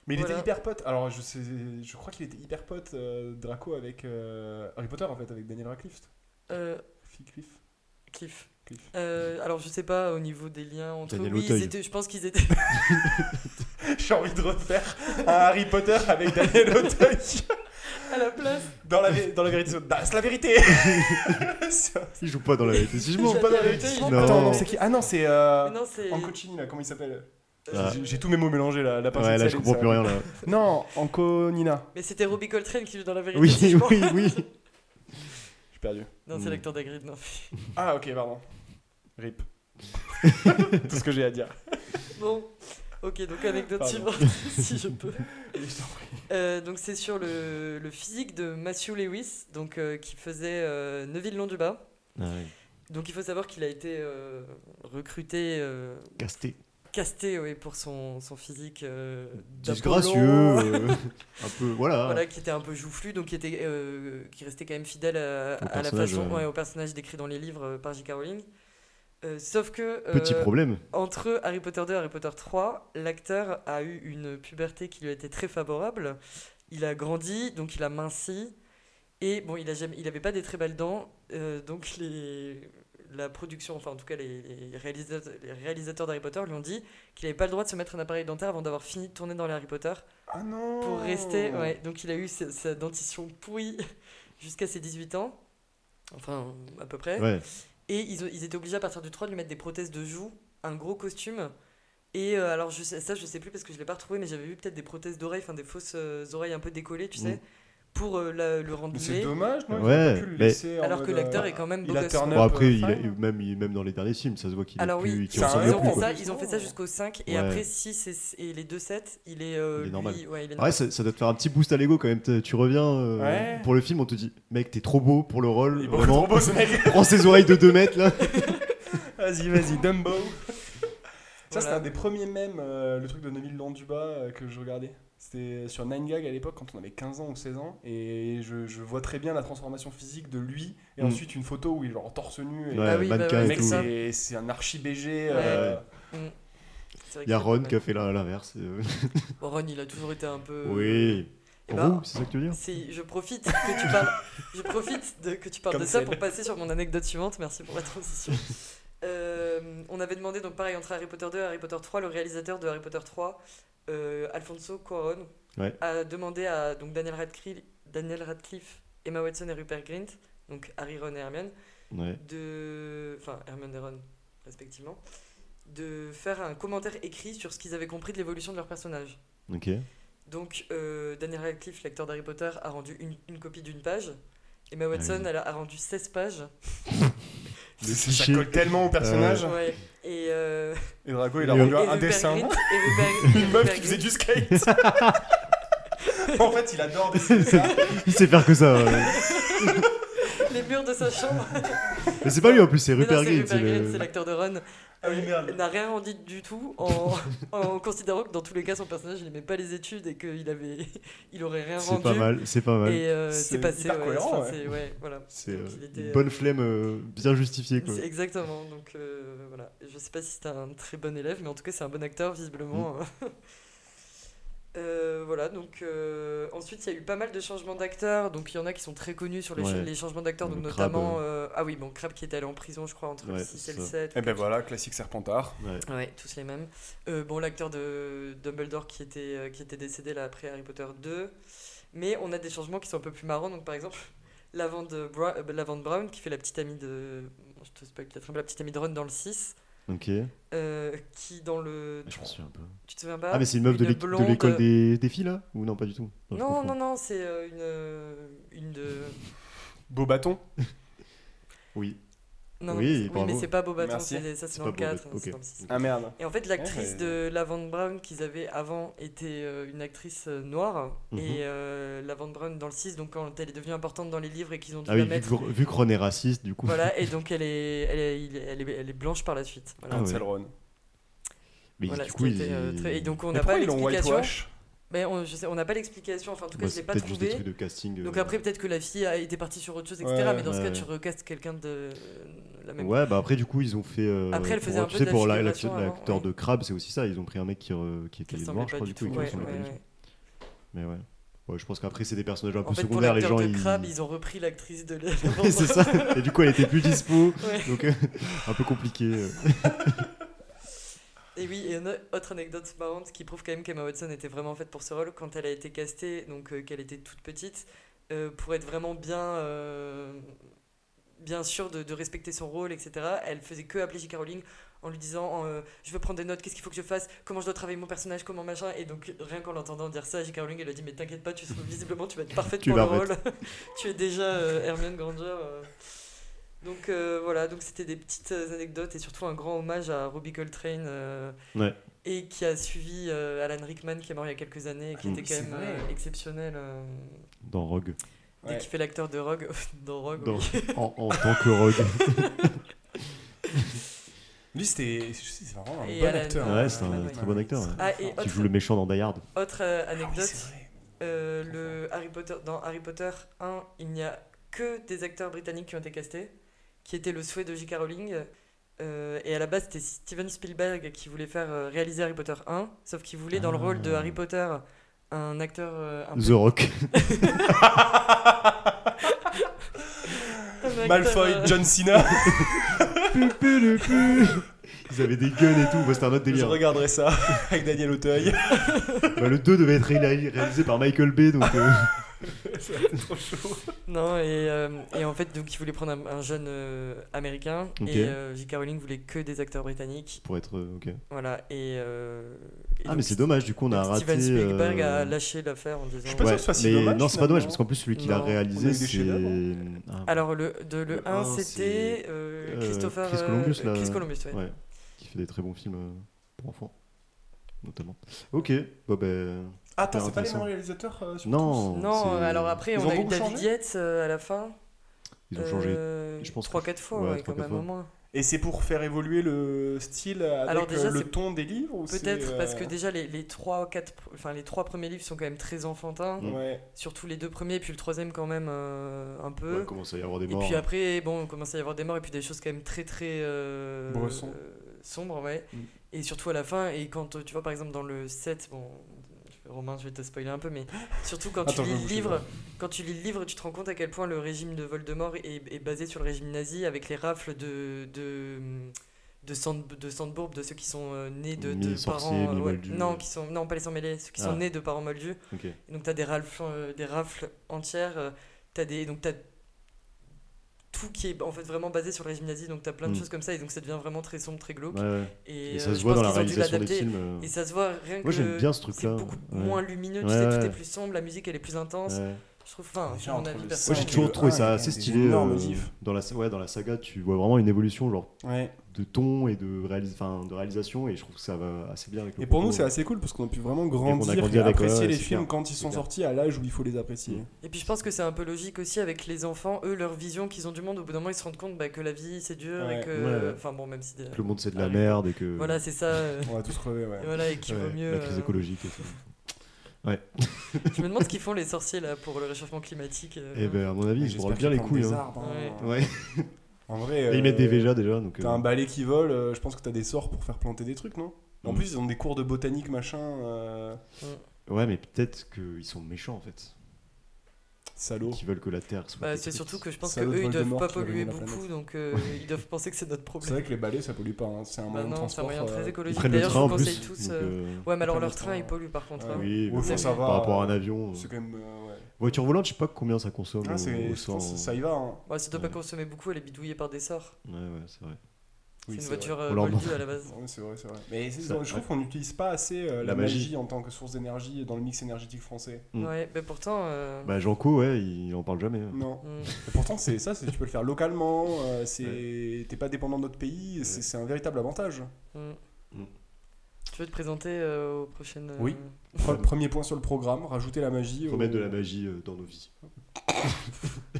Mais il Voilà. était hyper pote. Alors, je, sais, je crois qu'il était hyper pote, euh, Draco, avec euh, Harry Potter, en fait, avec Daniel Radcliffe. Euh, Cliff. Cliff. Cliff. Euh, alors je sais pas au niveau des liens entre eux. Daniel Oui, ils Auteuil. étaient, je pense qu'ils étaient. J'ai envie de refaire un Harry Potter avec Daniel Auteuil. à la place. Dans la, dans la vérité. C'est la vérité Il joue pas dans la vérité. Si je joue pas dans la vérité. Non. Attends, non, c'est qui? Ah non, c'est. Euh... Non, c'est. Là, comment il s'appelle? Ah. J'ai- J'ai tous mes mots mélangés là. La Ouais, là, je comprends plus rien là. Non, Anconina. Mais c'était Robbie Coltrane qui joue dans la vérité. Oui, si oui, oui. Je suis perdu. Non, c'est l'acteur d'Agrid, non. Ah, ok, pardon. Rip. Tout ce que j'ai à dire. Bon, ok, donc anecdote suivante, si je peux. Euh, donc c'est sur le, le physique de Matthew Lewis, donc euh, qui faisait euh, Neuville Londubat. Ah. Donc il faut savoir qu'il a été euh, recruté, euh, Casté. Casté pour son, son physique euh, Disgracieux. euh, un peu. Voilà. voilà, qui était un peu joufflu, donc qui, était, euh, qui restait quand même fidèle à, Au à la façon, ouais. au personnage décrit dans les livres euh, par J.K. Rowling. Sauf que Petit problème. entre Harry Potter 2 et Harry Potter 3, l'acteur a eu une puberté qui lui a été très favorable. Il a grandi, donc il a minci. Et bon, il avait il avait pas des très belles dents, donc les, la production, enfin en tout cas les, les réalisateurs, les réalisateurs d'Harry Potter lui ont dit qu'il n'avait pas le droit de se mettre un appareil dentaire avant d'avoir fini de tourner dans les Harry Potter Ah non pour rester. Ouais, donc il a eu sa, sa dentition pourrie jusqu'à ses 18 ans, enfin à peu près. Ouais. Et ils, ont- ils étaient obligés à partir du 3 de lui mettre des prothèses de joues, un gros costume. Et euh, alors je sais, ça je sais plus parce que je l'ai pas retrouvé, mais j'avais vu peut-être des prothèses d'oreilles, enfin des fausses euh, oreilles un peu décollées, tu sais. Pour euh, la- le rendre c'est dommage, non Ouais, mais- Alors que l'acteur euh, est quand même beau il a gosse. Bon, après, il est- fine. même, il- même dans les derniers films, ça se voit qu'il est Alors plus. oui, c'est ressemble ils ont, plus, fait quoi. ça, ils ont fait ça jusqu'au 5, et Ouais. après 6 et, et les 2-7, il est, euh, Il est lui- normal. ouais, il est Ouais, normal. ça, ça doit te faire un petit boost à l'ego quand même. Tu reviens euh, Ouais. pour le film, on te dit, mec, t'es trop beau pour le rôle. Il vraiment. trop beau ce mec Prends ses oreilles de 2 mètres là. Vas-y, vas-y, Dumbo Ça, c'était Voilà. un des premiers mèmes, euh, le truc de Neville Londubat euh, que je regardais. C'était sur 9gag à l'époque quand on avait 15 ans ou 16 ans. Et je, je vois très bien la transformation physique de lui. Et Mm. ensuite une photo où il est genre torse nu. Et Ouais, Ah oui, bah ouais, mec, c'est c'est un archi BG. euh, vrai Il y a Ron qui a fait l'inverse. euh. Bon, Ron, il a toujours été un peu. Oui. Eh ben, c'est ça que tu veux dire? je profite que tu parles, je profite de, que tu parles Comme de ça pour passer sur mon anecdote suivante. Merci pour la transition. Euh, on avait demandé donc pareil entre Harry Potter 2 et Harry Potter 3, le réalisateur de Harry Potter 3, euh, Alfonso Cuarón, Ouais. a demandé à donc Daniel Radcliffe, Daniel Radcliffe, Emma Watson et Rupert Grint, donc Harry, Ron et Hermione, Ouais. de, enfin Hermione et Ron respectivement, de faire un commentaire écrit sur ce qu'ils avaient compris de l'évolution de leur personnage. Ok. Donc, euh, Daniel Radcliffe, l'acteur d'Harry Potter, a rendu une, une copie d'une page. Emma Watson, Ah oui. elle a, a rendu 16 pages. Ça colle tellement au personnage. Ouais. Et, euh, Et Draco, il a rendu un, dessin. Une meuf qui faisait du skate. en fait, il adore dessiner ça. Il sait faire que ça. ouais. Les mur de sa chambre. Mais c'est pas lui en plus, c'est Rupert Grint. C'est l'acteur de Ron. Ah oui, Euh, merde. n'a rien rendu du tout en, en considérant que dans tous les cas son personnage il aimait pas les études et qu'il avait il aurait rien C'est rendu pas mal, c'est pas mal. et euh, C'est c'est passé ouais, cohérent, ouais. c'est- ouais, voilà C'est Donc, euh, une euh, bonne flemme euh, bien justifiée. Quoi. C'est exactement donc euh, voilà je sais pas si c'était un très bon élève mais en tout cas c'est un bon acteur visiblement Mm. Euh, voilà donc euh, ensuite il y a eu pas mal de changements d'acteurs donc il y en a qui sont très connus sur les, Ouais. cha- les changements d'acteurs donc Le notamment euh, ah oui bon Crab qui était allé en prison je crois entre Ouais, le 6 et le c'est ça. 7 Et ben voilà, classique Serpentard. Ouais. Ouais, tous les mêmes. Euh, bon, l'acteur de Dumbledore qui était, euh, qui était décédé là après Harry Potter 2. Mais on a des changements qui sont un peu plus marrants. Donc, par exemple, Lavande, Bra- euh, Lavande Brown qui fait la petite amie de. Je te spoil peut-être la petite amie de Ron dans le 6. Ok. euh, qui dans le. Je m'en souviens peu. Tu te souviens pas Ah, mais c'est une meuf de Une l'éc- de blonde- l'école des, des filles là? Ou non, pas du tout? Non, confonds. non, non, c'est euh, une, euh, une de. Beau bâton? Oui. Non, Oui, non, mais- c'est pas Bobaton, Merci. c'est ça c'est dans le 4. Bobaton, c'est ok. dans le 6. Ah merde. Et en fait, l'actrice Ouais, de Lavande Brown qu'ils avaient avant était euh, une actrice euh, noire. Mhm. Et euh, Lavande Brown dans le 6, donc quand elle est devenue importante dans les livres et qu'ils ont dû Ah oui, la vu mettre. que, vu que Ron est raciste, du coup. Voilà, et donc elle est, elle est, elle est, elle est blanche par la suite. Voilà. Ah ouais. Ron. Mais Voilà, du coup, il. euh, très- Et donc on n'a pas l'explication. Mais on, je sais, on n'a pas l'explication, enfin en tout cas Bah, je l'ai pas peut-être juste des trouvé. trucs de casting. euh, Donc après peut-être que la fille a été partie sur autre chose, etc. Ouais, mais dans ce cas ouais. tu recastes quelqu'un de la même. Ouais, bah après, du coup, ils ont fait. euh, Après, elle pour- faisait un tu peu sais, de la pour la- l'acteur de Crab, c'est aussi ça. Ils ont pris un mec qui, re- qui était noir, je crois, du coup, tout. Mais ouais. Ouais, je pense qu'après, c'est des personnages un peu En fait, pour secondaires. Les l'acteur gens, de ils. Crab, ils ont repris l'actrice de c'est ça. Et du coup, elle était plus dispo. Ouais. Donc, euh, un peu compliqué. Et oui, et une autre anecdote marrante qui prouve quand même qu'Emma Watson était vraiment faite pour ce rôle quand elle a été castée, donc euh, qu'elle était toute petite, euh, pour être vraiment bien, euh, bien sûre de, de respecter son rôle, etc. Elle faisait que appeler J.K. Rowling en lui disant Je veux prendre des notes, qu'est-ce qu'il faut que je fasse, comment je dois travailler mon personnage, comment machin? Et donc, rien qu'en l'entendant dire ça, J.K. Rowling, elle a dit Mais t'inquiète pas, tu, visiblement, tu vas être parfaite Tu pour le rôle. tu es déjà Hermione Granger. Donc euh, voilà, donc c'était des petites euh, anecdotes et surtout un grand hommage à Robbie Coltrane euh, Ouais. et qui a suivi euh, Alan Rickman qui est mort il y a quelques années et qui Mm. était quand même vrai. exceptionnel euh, Dans Rogue. et Ouais. qui fait l'acteur de Rogue dans Rogue. Dans- oui. en, en tant que Rogue. Lui, c'était. C'est vraiment un Et bon Alan- acteur. Ouais, c'est un ouais. très bon acteur. ouais. Ah, et Qui autre, joue le méchant dans Die Hard. autre euh, Ah oui, anecdote, euh, le Harry Potter, dans Harry Potter 1, il n'y a que des acteurs britanniques qui ont été castés, qui était le souhait de J.K. Rowling. Euh, et à la base, c'était Steven Spielberg qui voulait faire euh, réaliser Harry Potter 1, sauf qu'il voulait dans le rôle de Ah. Harry Potter un acteur euh, un The Rock. un acteur, Malfoy, euh, John Cena. Ils avaient des guns et tout. Bah, C'était un autre Je délire. regarderai ça avec Daniel Auteuil. Bah, le 2 devait être ré- réalisé par Michael Bay. Donc, euh, trop chaud. Non, et, euh, et en fait, donc il voulait prendre un, un jeune euh, américain Ok. et euh, J.K. Rowling voulait que des acteurs britanniques. pour être. euh, ok. Voilà, et. euh, et Ah, donc mais c'est dommage. Du coup, on a raté. Steven Spielberg euh, a lâché l'affaire en disant. Je suis pas Ouais, sûr que ce soit si mais dommage, non, c'est pas dommage parce qu'en plus, celui qui l'a réalisé, c'est. Ah, Alors, le, de, le Le 1, un, c'était c'est, euh, euh, Christopher. Chris euh, Columbus, là. Chris Columbus, ouais. ouais. Qui fait des très bons films euh, pour enfants. Notamment. Ok. Bon, ben. Attends, Super c'est pas les mêmes réalisateurs euh, sur Non. Non, alors après, Ils on ont a eu beaucoup David changé Yates euh, à la fin. Ils ont changé. Euh, je pense que- 3-4 fois, ouais, ouais, trois, quand quatre même, au fois. moins. Et c'est pour faire évoluer le style avec Alors déjà, euh, le c'est ton des livres ou c'est, Peut-être parce que déjà, les, les, 3, 4, enfin, les trois premiers livres sont quand même très enfantins. Mm. Ouais. Surtout les deux premiers, puis le troisième quand même euh, un Ouais, peu. il commence à y avoir des et morts. hein. puis après, bon, on commence à y avoir des morts et puis des choses quand même très très euh, Bresson. euh, sombres, ouais. Mm. Et surtout à la fin, et quand tu vois par exemple dans le 7, bon, Romain, je vais te spoiler un peu, mais surtout quand Attends, tu lis le livre, quand tu lis le livre, tu te rends compte à quel point le régime de Voldemort est, est basé sur le régime nazi avec les rafles de de de Sand, de Sandbourg, de ceux qui sont euh, nés de, parents euh, mi-moldus. non qui sont non pas les sans mêlés ceux qui sont Ah. nés de parents moldus Ok. et donc tu as des rafles, euh, des rafles entières, euh, des, donc as tout qui est en fait vraiment basé sur le régime nazi, donc tu as plein de Mm. choses comme ça, et donc ça devient vraiment très sombre, très glauque. Ouais. Et, euh, ça se je voit pense dans la qu'ils ont dû réalisation des l'adapter, films. euh, Et ça se voit rien Moi, que. j'aime bien ce C'est truc-là. beaucoup Ouais. moins lumineux, tu Ouais, sais, tout est plus sombre, la musique elle est plus intense. Ouais. Je trouve, enfin. Moi, j'ai toujours trouvé ça assez stylé. euh, dans, la, ouais, dans la saga, tu vois vraiment une évolution. Genre, Ouais. De ton et de, réalis- enfin, de réalisation, et je trouve que ça va assez bien avec le Et pour nous, c'est assez cool parce qu'on a pu vraiment grandir grandi et avec, apprécier ouais, les films clair. quand ils sont sortis à l'âge où il faut les apprécier. Et puis je pense que c'est un peu logique aussi avec les enfants, eux, leur vision qu'ils ont du monde, au bout d'un moment ils se rendent compte bah, que la vie c'est dur Ouais. et que. Ouais. Enfin bon, même si. Que le monde c'est de la Ah oui. merde et que. Voilà, c'est ça. euh, On va tous crever, ouais. et voilà, et qu'il Ouais, vaut mieux. La crise euh, écologique et tout. Je me demande ce qu'ils font les sorciers là pour le réchauffement climatique. euh. Eh ben, à mon avis, ils se bien les couilles. hein. arbres, hein. Ouais. Ouais. En vrai, Et ils mettent euh, des Véjas déjà. Donc, T'as euh, un balai qui vole, euh, je pense que t'as des sorts pour faire planter des trucs, non? En Mm. plus, ils ont des cours de botanique, machin. euh, Ouais, mais peut-être qu'ils sont méchants en fait. Salaud. Qui veulent que la Terre soit. Bah, c'est surtout que je pense qu'eux ils doivent pas polluer beaucoup donc euh, ils doivent penser que c'est notre C'est problème. vrai que les balais, ça pollue pas. hein. C'est un Bah moyen de non, c'est un transport. moyen très euh, Ils écologique. prennent le D'ailleurs, je train vous en conseille plus. tous. euh, euh, Ouais, mais alors leur le train train, il pollue par contre. Ouais. hein. Oui, Ouais, mais faut savoir. par rapport à un euh, avion. C'est euh, quand même. euh, ouais. Voiture volante, je sais pas combien ça consomme. Ah, au- c'est- au je pense cent- que ça y va. hein. Ouais, ça doit Ouais. pas consommer beaucoup, elle est bidouillée par des sorts. Ouais, ouais, c'est vrai. Oui, c'est une voiture euh, moldue à la base. C'est vrai, c'est vrai. Mais Ça- je trouve qu'on n'utilise pas assez euh, la, La magie. magie. en tant que source d'énergie dans le mix énergétique français. Mm. Ouais, mais pourtant. euh, Bah, Janko, ouais, il en parle jamais. hein. Non. Et pourtant, c'est ça, c'est- tu peux le faire localement. euh, c'est T'es pas dépendant de notre pays. C'est Ouais. c'est un véritable avantage. Mm. Mm. Tu veux te présenter euh, aux prochaines. euh, Oui. Pre- Premier point sur le programme, rajouter la magie. au- Remettre de la magie euh, dans nos vies.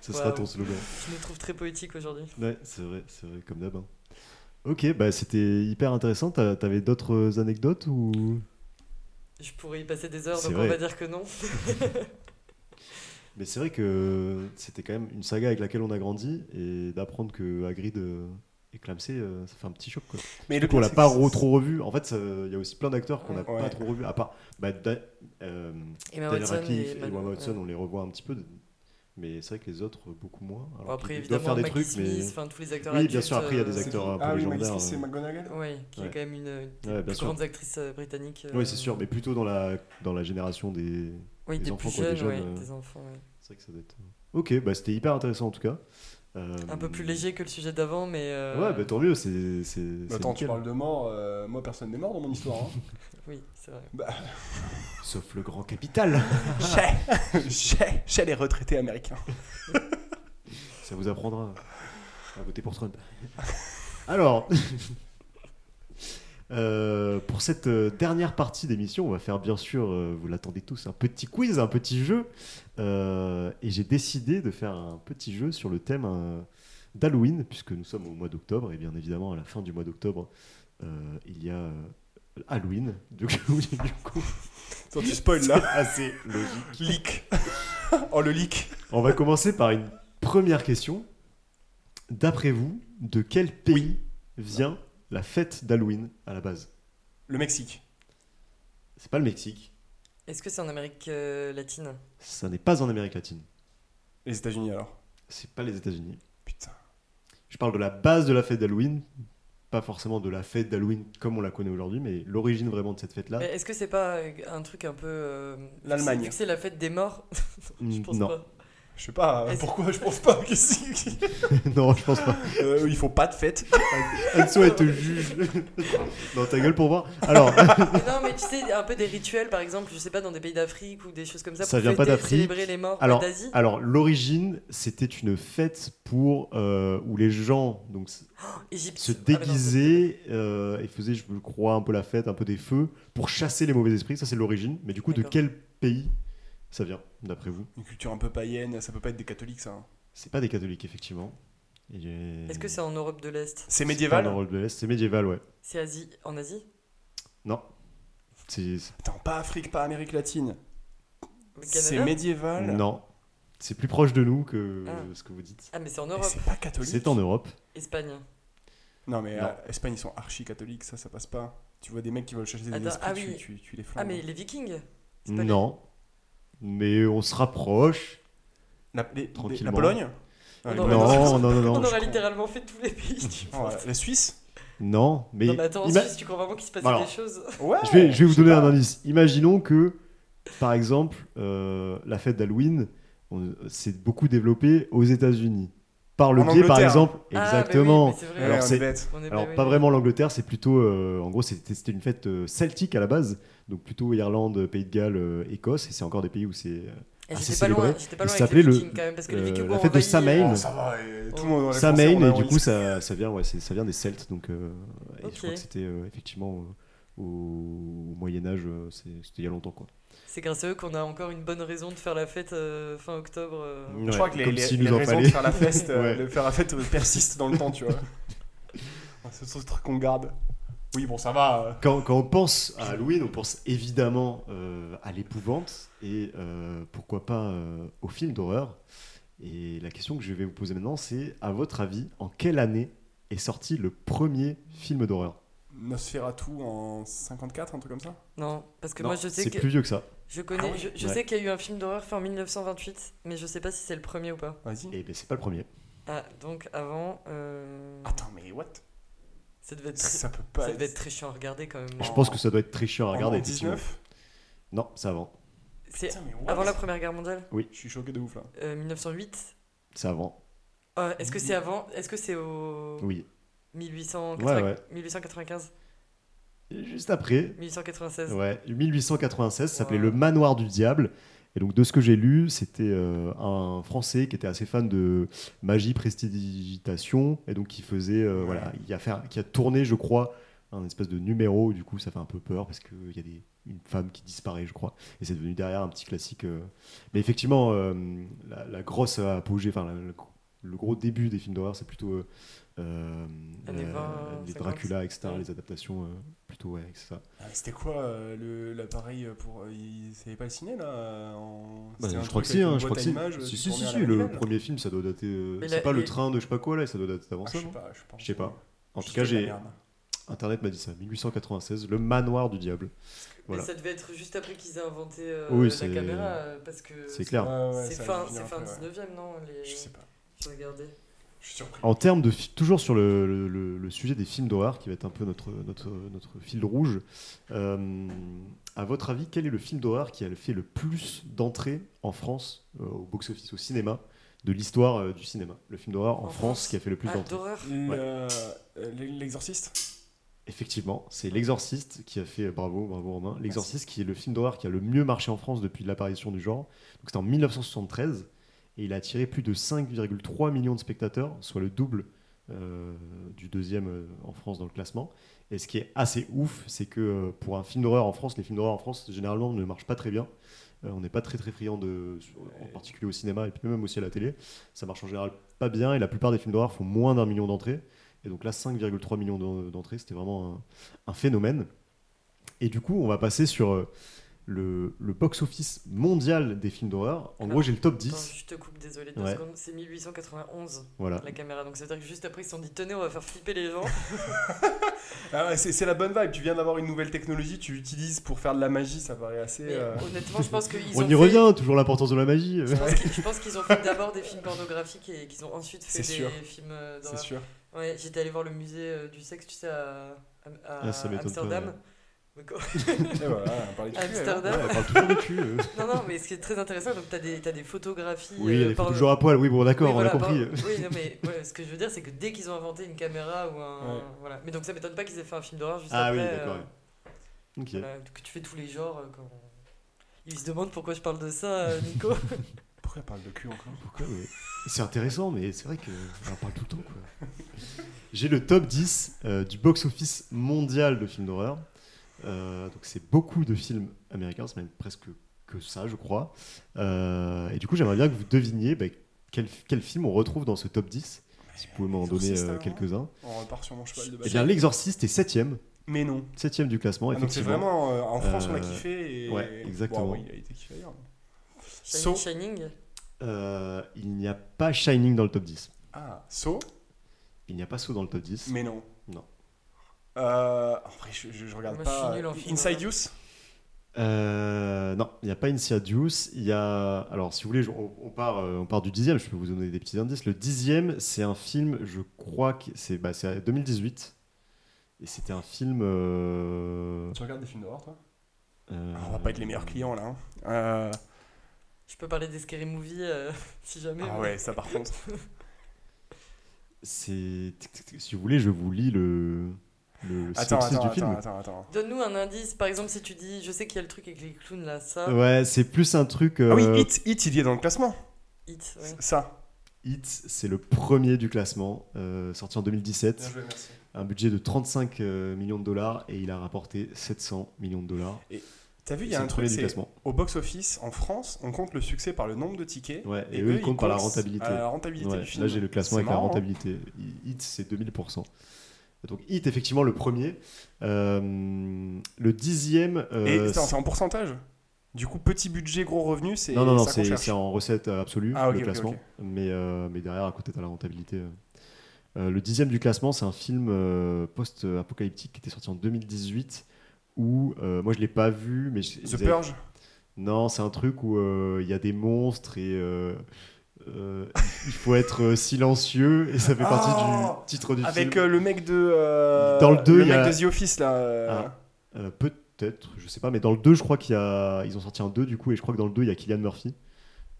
Ce sera ton slogan. Je me trouve très poétique aujourd'hui. Ouais, c'est vrai, c'est vrai, comme d'hab. hein. Ok, bah c'était hyper intéressant. T'avais d'autres anecdotes ou? Je pourrais y passer des heures, donc vrai. on va dire que non. Mais c'est vrai que c'était quand même une saga avec laquelle on a grandi et d'apprendre que Hagrid est clamsé, euh, ça fait un petit choc quoi. Mais le On l'a pas re- trop revu. En fait, il y a aussi plein d'acteurs qu'on n'a Ouais. pas trop revus, à part bah, Da- euh, Emma Daniel Watson Radcliffe et et Emma- Watson, ouais. on les revoit un petit peu. Mais c'est vrai que les autres, beaucoup moins. Alors Bon, après, évidemment, faire des Maggie trucs, mais. Smith, enfin tous les acteurs Oui, bien adultes, sûr, après, il y a des euh, acteurs un peu Ah oui, légendaires. C'est euh. McGonagall Ouais, qui est quand même une des plus grandes actrices euh, britanniques. Oui, c'est sûr, mais plutôt dans la, dans la génération des. Oui, des des, enfants, plus quoi, des jeunes, ouais, jeunes, euh. des enfants. ouais. C'est vrai que ça doit être. Ok, bah c'était hyper intéressant en tout cas. Euh, Un peu plus léger que le sujet d'avant, mais. euh, Ouais, bah tant mieux, c'est. c'est- c'est Attends, tu parles de mort. euh, moi, personne n'est mort dans mon histoire. hein. Oui, c'est vrai. Sauf le grand capital. chez, chez, chez les retraités américains. Ça vous apprendra à voter pour Trump. Alors, euh, pour cette euh, dernière partie d'émission, on va faire bien sûr, euh, vous l'attendez tous, un petit quiz, un petit jeu. Et j'ai décidé de faire un petit jeu sur le thème d'Halloween, puisque nous sommes au mois d'octobre, et bien évidemment, à la fin du mois d'octobre, il y a Halloween. Du coup, du coup, tu spoil là. assez logique. Leak. oh, le leak. On va commencer par une première question. D'après vous, de quel pays vient la fête d'Halloween à la base Le Mexique. C'est pas le Mexique, Est-ce que c'est en Amérique euh, latine? Ça n'est pas en Amérique latine, Les États-Unis alors? c'est pas les États-Unis. Putain. Je parle de la base de la fête d'Halloween, pas forcément de la fête d'Halloween comme on la connaît aujourd'hui, mais l'origine vraiment de cette fête-là. Est-ce que c'est pas euh, un truc un peu. euh, L'Allemagne. C'est la fête des morts? Je pense non, pas. Je sais pas, euh, pourquoi je pense pas que non, je pense pas. euh, Il faut pas de fête. Anso, elle te juge. dans ta gueule pour voir. Alors, Mais non, mais tu sais, un peu des rituels, par exemple, je sais pas, dans des pays d'Afrique ou des choses comme ça. Ça pour vient pas fêter, d'Afrique. célébrer les morts Alors, d'Asie. alors l'origine, c'était une fête pour euh, où les gens donc Égypte. se Ah, mais non, déguisaient euh, et faisaient, je crois, un peu la fête, un peu des feux, pour chasser les mauvais esprits. Ça, c'est l'origine. Mais du coup, de D'accord. quel pays ça vient, d'après vous Une culture un peu païenne, ça peut pas être des catholiques ça. hein. C'est pas des catholiques, effectivement. Et- Est-ce que c'est en Europe de l'Est? C'est pas médiéval en Europe de l'Est, C'est médiéval, ouais. C'est Asie En Asie? Non. C'est. Attends, pas Afrique, pas Amérique latine. C'est médiéval. Non. C'est plus proche de nous que Ah. ce que vous dites. Ah, mais c'est en Europe. c'est pas catholique. C'est en Europe. Espagne. Non mais Non. euh, Espagne ils sont archi catholiques, ça ça passe pas. Tu vois des mecs qui veulent chasser des Attends, esprits, ah tu, oui. tu, tu les Ah, flammes. mais les Vikings Non. Mais on se rapproche. La, les- les- Tranquillement. la Pologne Ah, non, Non, non, non, non. On je aura crois- littéralement fait tous les pays du monde. la Suisse Non, mais. Non, mais attends, en ima- Suisse, tu crois vraiment qu'il se passe Alors, des choses Ouais Je vais, je vais vous donner pas. un indice. Imaginons que, par exemple, euh, la fête d'Halloween, c'est beaucoup développé aux États-Unis. Par le En biais, par exemple. Ah, bah oui, Exactement. vrai. Ouais, Alors, on est bête. Alors, pas vraiment l'Angleterre, c'est plutôt. euh, en gros, c'était c'était une fête euh, celtique à la base. Donc, plutôt Irlande, Pays de Galles, euh, Écosse. Et c'est encore des pays où c'est. euh, J'étais pas loin, célébré. j'étais pas Il loin avec s'appelait les le- Vikings quand même, parce que les euh, la fête de Samhain. Oh, ça va, et tout le monde Samhain, et du coup, ça. ça, vient, ouais, c'est- ça vient des Celtes. Donc, euh, et je crois que c'était euh, effectivement euh, au, Moyen-Âge, c'était il y a longtemps. Quoi. C'est grâce à eux qu'on a encore une bonne raison de faire la fête euh, fin octobre. euh. Je crois que les, les, s'il les raisons de faire la fête, euh, Ouais. de faire la fête persistent dans le temps, tu vois. C'est ce truc qu'on garde. Oui, bon, ça va. euh. Quand, quand on pense à Halloween, on pense évidemment euh, à l'épouvante et euh, pourquoi pas euh, au film d'horreur. Et la question que je vais vous poser maintenant, c'est à votre avis, en quelle année est sorti le premier film d'horreur? Nosferatu en 54, un truc comme ça? Non, parce que Non, moi je sais c'est que plus vieux que ça. je connais, Ah oui je, je Ouais. sais qu'il y a eu un film d'horreur fait en 1928, mais je sais pas si c'est le premier ou pas. Vas-y. Et ben c'est pas le premier. Ah, donc avant, euh, Attends, mais what? Ça devait être très, Ça peut pas ça être. devait être très chiant à regarder quand même. Je En- pense que ça doit être très chiant à en regarder. 19 effectivement. Non, c'est avant. C'est avant la Première Guerre mondiale, Je suis choqué de ouf là. euh, 1908. C'est avant. Euh, Est-ce que c'est avant Est-ce que c'est au Oui. 1880 Ouais, ouais. 1895 Et juste après, 1896 Ouais, 1896, ça s'appelait Wow. Le Manoir du Diable. Et donc, de ce que j'ai lu, c'était euh, un Français qui était assez fan de magie, prestidigitation, et donc qui faisait, euh, voilà, il a fait, qui a tourné, je crois, un espèce de numéro. Du coup, ça fait un peu peur parce qu'il y a des, une femme qui disparaît, je crois, et c'est devenu derrière un petit classique. euh. Mais effectivement, euh, la, la grosse apogée, enfin, la- le, le gros début des films d'horreur, c'est plutôt euh, euh, euh, 20, les 50. Dracula, etc., Ouais. les adaptations, euh, plutôt, ouais, c'est ça. Ah, C'était quoi euh, l'appareil pour. euh, il savait pas le ciné là en... Bah, je crois truc que si, hein, je crois que si. Si, si, si, le premier film, ça doit dater. euh, C'est pas le train de je sais pas quoi là, ça doit dater avant Ah, ça, je sais pas, je pense. Je sais pas. En tout cas, j'ai. Internet m'a dit ça, 1896, le manoir du diable. Voilà. Mais ça devait être juste après qu'ils aient inventé euh, Oui, la caméra, parce que C'est clair. C'est fin, dû venir c'est fin après, ouais. 19ème, non les... Je sais pas. Je regardais. Je suis surpris. En termes de. Toujours sur le, le- le- le sujet des films d'horreur, qui va être un peu notre, notre, notre fil rouge, euh, à votre avis, quel est le film d'horreur qui a fait le plus d'entrées en France, euh, au box-office, au cinéma, de l'histoire euh, du cinéma? Le film d'horreur en, En France, France qui a fait le plus Ah, d'entrées. euh, L'exorciste? Effectivement, c'est L'Exorciste qui a fait, bravo, bravo Romain, L'Exorciste qui est le film d'horreur qui a le mieux marché en France depuis l'apparition du genre. Donc c'était en 1973 et il a attiré plus de 5,3 millions de spectateurs, soit le double euh, du deuxième euh, en France dans le classement. Et ce qui est assez ouf, c'est que euh, pour un film d'horreur en France, les films d'horreur en France généralement ne marchent pas très bien. Euh, on n'est pas très très friand de, en particulier au cinéma et puis même aussi à la télé. Ça marche en général pas bien et la plupart des films d'horreur font moins d'un million d'entrées. Et donc là, 5,3 millions d'en- d'entrées, c'était vraiment un, un phénomène. Et du coup, on va passer sur le, le box-office mondial des films d'horreur. En Alors, gros, j'ai le top Attends, 10. je te coupe, désolé, deux Ouais. secondes. C'est 1891, Voilà. la caméra. Donc ça veut dire que juste après, ils se sont dit, tenez, on va faire flipper les gens. Ah ouais, c'est c'est la bonne vibe. Tu viens d'avoir une nouvelle technologie, tu l'utilises pour faire de la magie, ça paraît assez. Mais euh, honnêtement, je pense qu'ils On ont y fait- revient, toujours l'importance de la magie. Je pense qu'ils- je pense qu'ils ont fait d'abord des films pornographiques et qu'ils ont ensuite fait des C'est sûr. films euh, C'est d'horreur. sûr. Ouais, j'étais allé voir le musée euh, du sexe, tu sais, à, à- à Ah, Amsterdam. pas, voilà, on parlait de cul, Amsterdam. Ouais, elle parle toujours de cul. euh. Non, non, mais ce qui est très intéressant, donc t'as des, t'as des photographies. Oui, il y a euh, des porno- photos toujours à poil. Oui, bon, d'accord, Oui, on a voilà, compris. par- Oui, non, mais ouais, ce que je veux dire, c'est que dès qu'ils ont inventé une caméra ou un. Ouais. Voilà. Mais donc ça m'étonne pas qu'ils aient fait un film d'horreur juste Ah après. oui, d'accord, euh, Ok. voilà, que tu fais tous les genres. euh, quand... Ils se demandent pourquoi je parle de ça, euh, Nico. Pourquoi elle parle de cul encore? Pourquoi ouais. C'est intéressant, mais c'est vrai qu'on en parle tout le temps. quoi. J'ai le top 10 euh, du box-office mondial de films d'horreur. Euh, donc c'est beaucoup de films américains, c'est même presque que ça, je crois. Euh, et du coup, j'aimerais bien que vous deviniez bah, quel, quel film on retrouve dans ce top 10. Si vous pouvez m'en donner euh, alors quelques-uns. On repart sur mon cheval de Eh bataille. bien, L'Exorciste est 7ème. Mais non. 7ème du classement, Ah, donc c'est effectivement. vraiment euh, en France on a Euh, kiffé. Et... ouais, exactement. Bon, oui, il a été kiffé ailleurs. Shining. So. Shining. Euh, il n'y a pas Shining dans le top 10. Ah, So? Il n'y a pas Saw dans le top 10. Mais non. Euh, en vrai, je, je, je regarde Moi, je suis pas. nul en film Inside. Use Euh, non, il n'y a pas Insidious. Il y a. Alors, si vous voulez, on, on part, euh, on part du dixième. Je peux vous donner des petits indices. Le dixième, c'est un film. Je crois que c'est bah, c'est à 2018. Et c'était un film. euh, Tu regardes des films d'horreur, toi? Euh, Ah, On va pas être les meilleurs clients là. hein. Euh, Je peux parler des Scary Movie euh, si jamais. Ah mais- ouais, ça par contre. C'est. Si vous voulez, je vous lis le. Le Attends, attends, du film. attends, attends, attends. Donne-nous un indice, par exemple, si tu dis, je sais qu'il y a le truc avec les clowns là, ça. Ouais, c'est plus un truc. Ah oui, euh, Hit, Hit, il y est dans le classement. Hit, ouais. Ça. Hit, c'est le premier du classement, euh, sorti en 2017. joué, merci. Un budget de 35 euh, millions de dollars et il a rapporté 700 millions de dollars. T'as vu, il y a un truc, c'est classement. au box-office en France, on compte le succès par le nombre de tickets. Ouais, et, Et eux, eux, ils comptent par la rentabilité. la rentabilité Ouais, du film. Là, j'ai le classement avec la hein. rentabilité. Hit, c'est 2000%. Donc, Hit, effectivement, le premier. Euh, le dixième. euh, Et c'est- en pourcentage? Du coup, petit budget, gros revenu, c'est non, non, non, c'est en recette absolue, Ah, le classement. Mais, euh, mais derrière, à côté, t'as la rentabilité. euh. Euh, le dixième du classement, c'est un film euh, post-apocalyptique qui était sorti en 2018. Où, euh, moi, je l'ai pas vu, mais. The avaient- Purge? Non, c'est un truc où euh, il y a des monstres et euh, il faut être euh, silencieux et ça fait partie Oh du titre du Avec film. euh, le mec de. euh, Dans le deux, le il y mec a- de The Office, là. euh, Ah. Peut-être, je sais pas, mais dans le 2, je crois qu'il y a. Ils ont sorti un 2 du coup, et je crois que dans le 2, il y a Killian Murphy.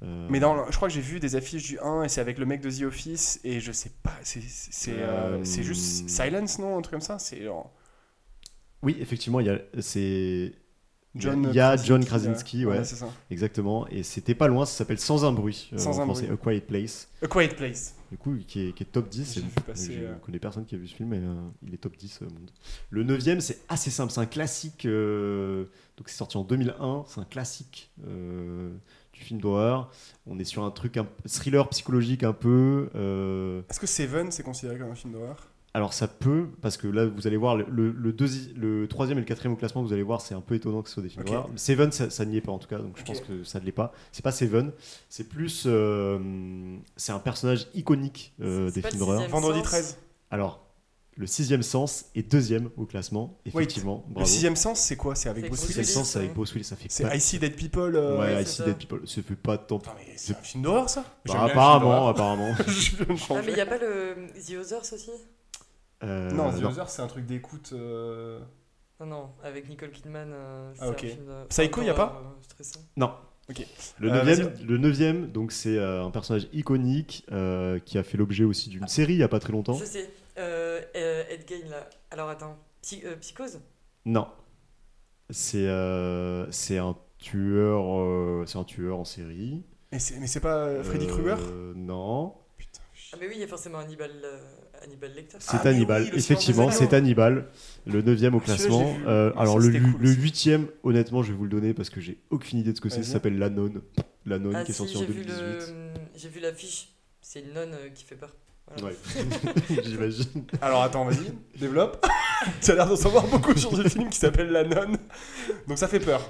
Euh, Mais dans, je crois que j'ai vu des affiches du 1 et c'est avec le mec de The Office et je sais pas, c'est euh, juste Silence, non Un truc comme ça C'est genre Oui, effectivement. C'est. John Il y a John Krasinski, euh, ouais, c'est ça. exactement. Et c'était pas loin, ça s'appelle Sans un bruit. euh, Sans en un français, bruit. A Quiet Place. A Quiet Place. Du coup, qui est, qui est top 10. J'ai et vu passer, Je euh. connais personne qui a vu ce film, mais euh, il est top 10 au monde. Le 9 c'est assez simple. C'est un classique. euh, donc, c'est sorti en 2001. C'est un classique euh, du film d'horreur. On est sur un truc, un thriller psychologique un peu. euh, Est-ce que Seven c'est considéré comme un film d'horreur? Alors, ça peut, parce que là, vous allez voir, le, le, le deuxi- le troisième et le quatrième au classement, vous allez voir, c'est un peu étonnant que ce soit des films Ok. d'horreur. Seven, ça, ça n'y est pas en tout cas, donc je pense que ça ne l'est pas. C'est pas Seven, c'est plus. euh, c'est un personnage iconique euh, C'est des films le d'horreur. sixième Vendredi sens. 13. Alors, le sixième sens est deuxième au classement, effectivement. Le bravo. sixième sens, c'est quoi? C'est avec Bruce sixième Willis? Willis, sens, c'est avec. Bruce Willis, ça fait C'est pas. I See Dead People euh, Ouais, Ouais, I c'est See ça. Dead People, ça fait pas tant. Attends, mais c'est un film d'horreur ça? Bah, apparemment, apparemment. de Ah, mais il n'y a pas le The Others aussi? Euh, Non, The non. Other, c'est un truc d'écoute. euh, Non, non, avec Nicole Kidman. euh, Ah, ok. un film de- Psycho, y a d'horreur, pas euh. Non. Ok. Le Euh, neuvième, le neuvième, donc c'est euh, un personnage iconique euh, qui a fait l'objet aussi d'une série il y a pas très longtemps. Je sais. Euh, euh, Ed Gein, là. Alors attends. Psy- euh, Psychose? Non, c'est euh, c'est un tueur, euh, c'est un tueur en série. Mais c'est mais c'est pas euh, Freddy Euh, Krueger Non. Ah, mais oui, il y a forcément Hannibal, euh, Hannibal Lecter. c'est Ah, Hannibal. oui, Effectivement, c'est Hannibal, le neuvième au Celui-là, classement. Euh, alors ça, le, cool le honnêtement, je vais vous le donner parce que j'ai aucune idée de ce que c'est. Ça s'appelle La Nonne. La Nonne Ah qui est si, sorti en j'ai vu 2018. le... J'ai vu l'affiche. C'est une nonne euh, qui fait peur. Voilà. Ouais, j'imagine. Alors attends, vas-y, développe. tu as l'air d'en savoir beaucoup sur ce film qui s'appelle La Nonne. Donc ça fait peur.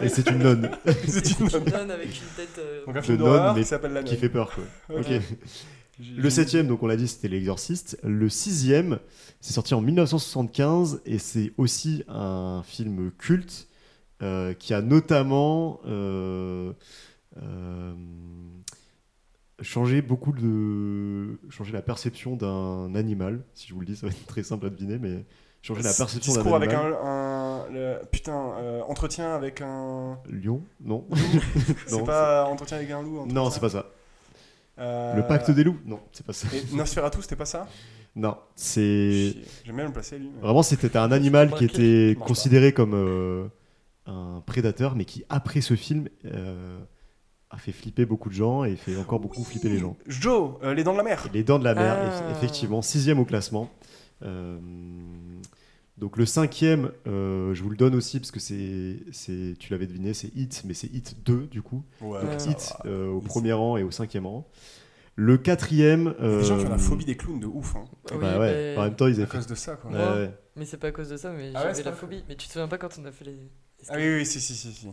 Et c'est une nonne c'est une nonne. nonne avec une tête. euh, Donc un De film nonne, d'horreur mais qui s'appelle La Nonne. qui fait peur, quoi. Ok. Ok. Le septième, donc on l'a dit, c'était L'Exorciste. Le sixième, c'est sorti en 1975 et c'est aussi un film culte euh, qui a notamment euh, euh, changé beaucoup de, changé la perception d'un animal. Si je vous le dis, ça va être très simple à deviner, mais changer la perception d'un Discours avec un, un- le- putain euh, entretien avec un Lion? Non. c'est pas entretien avec un loup Non, c'est pas ça. Euh, Le pacte des loups? Non, c'est pas ça. et Nosferatu c'était pas ça? Non, c'est j'aime bien le placer lui mais- Vraiment, c'était un animal qui était considéré comme euh, un prédateur, mais qui, après ce film, euh, a fait flipper beaucoup de gens et fait encore beaucoup flipper les gens. Joe euh, les dents de la mer Et les Dents de la Mer, Ah. eff- effectivement, sixième au classement. Donc le cinquième, euh, je vous le donne aussi parce que c'est, c'est tu l'avais deviné, c'est Hit, mais c'est Hit 2 du coup. ouais, Donc, Hit euh, au premier rang et au cinquième rang. Le quatrième. Il y a des gens qui ont la euh, phobie des clowns de ouf hein, oui, bah ouais. En même temps, ils à avaient fait. cause de ça quoi ouais. Mais c'est pas à cause de ça, mais Ah j'avais c'est la phobie. Mais tu te souviens pas quand on a fait les. ah oui oui si si si, si.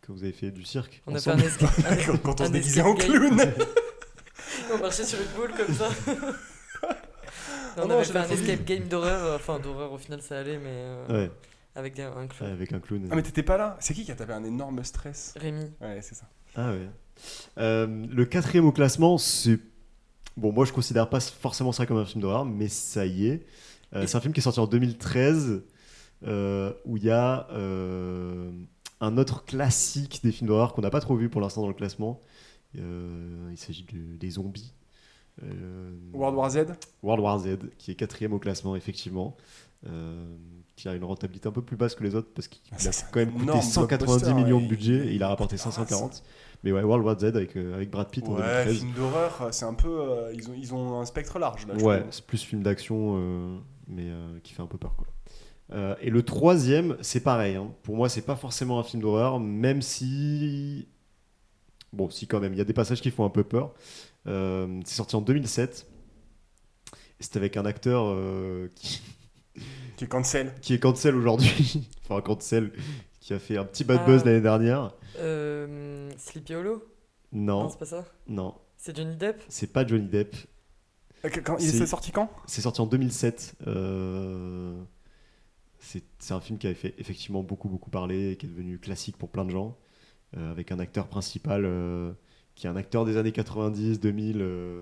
Que vous avez fait du cirque. On a fait un escape. quand, quand on Un se déguisait en clown on marchait sur une boule comme ça. Oh on non, avait j'ai fait un phobie. escape game d'horreur. euh, Enfin, d'horreur au final, ça allait, mais. euh, Ouais, Avec un clown. avec un clown. ah mais t'étais pas là c'est qui qui a tapé un énorme stress Rémi. ouais c'est ça Ah ouais. Euh, le quatrième au classement, c'est. Bon, moi je considère pas forcément ça comme un film d'horreur, mais ça y est. Euh, c'est un film qui est sorti en 2013 euh, où il y a euh, un autre classique des films d'horreur qu'on n'a pas trop vu pour l'instant dans le classement. Euh, il s'agit de- des zombies. Euh, World War Z World War Z, qui est quatrième au classement, effectivement. euh, qui a une rentabilité un peu plus basse que les autres parce qu'il Ah, a quand même coûté énorme 190 blockbuster, millions ouais. de budget et il a rapporté coûte la 540. Mais ouais, World War Z avec, euh, avec Brad Pitt en Ouais, 2013. film d'horreur, c'est un peu. euh, ils, ont, ils ont un spectre large là. Ouais, c'est plus film d'action, mais qui fait un peu peur quoi. Et le troisième, c'est pareil. hein. Pour moi, c'est pas forcément un film d'horreur, même si. Bon, si quand même, il y a des passages qui font un peu peur. Euh, c'est sorti en 2007. Et C'était avec un acteur euh, qui, Qui est cancel. qui est cancel aujourd'hui. enfin, cancel, qui a fait un petit bad Ah. buzz l'année dernière. Euh, Sleepy Hollow? Non, Non, c'est pas ça? Non, C'est Johnny Depp? C'est pas Johnny Depp. Euh, Quand, il C'est- est sorti quand? C'est sorti en 2007. euh, C'est c'est un film qui avait fait effectivement beaucoup beaucoup parler et qui est devenu classique pour plein de gens, euh, avec un acteur principal euh, qui est un acteur des années 90, 2000, euh,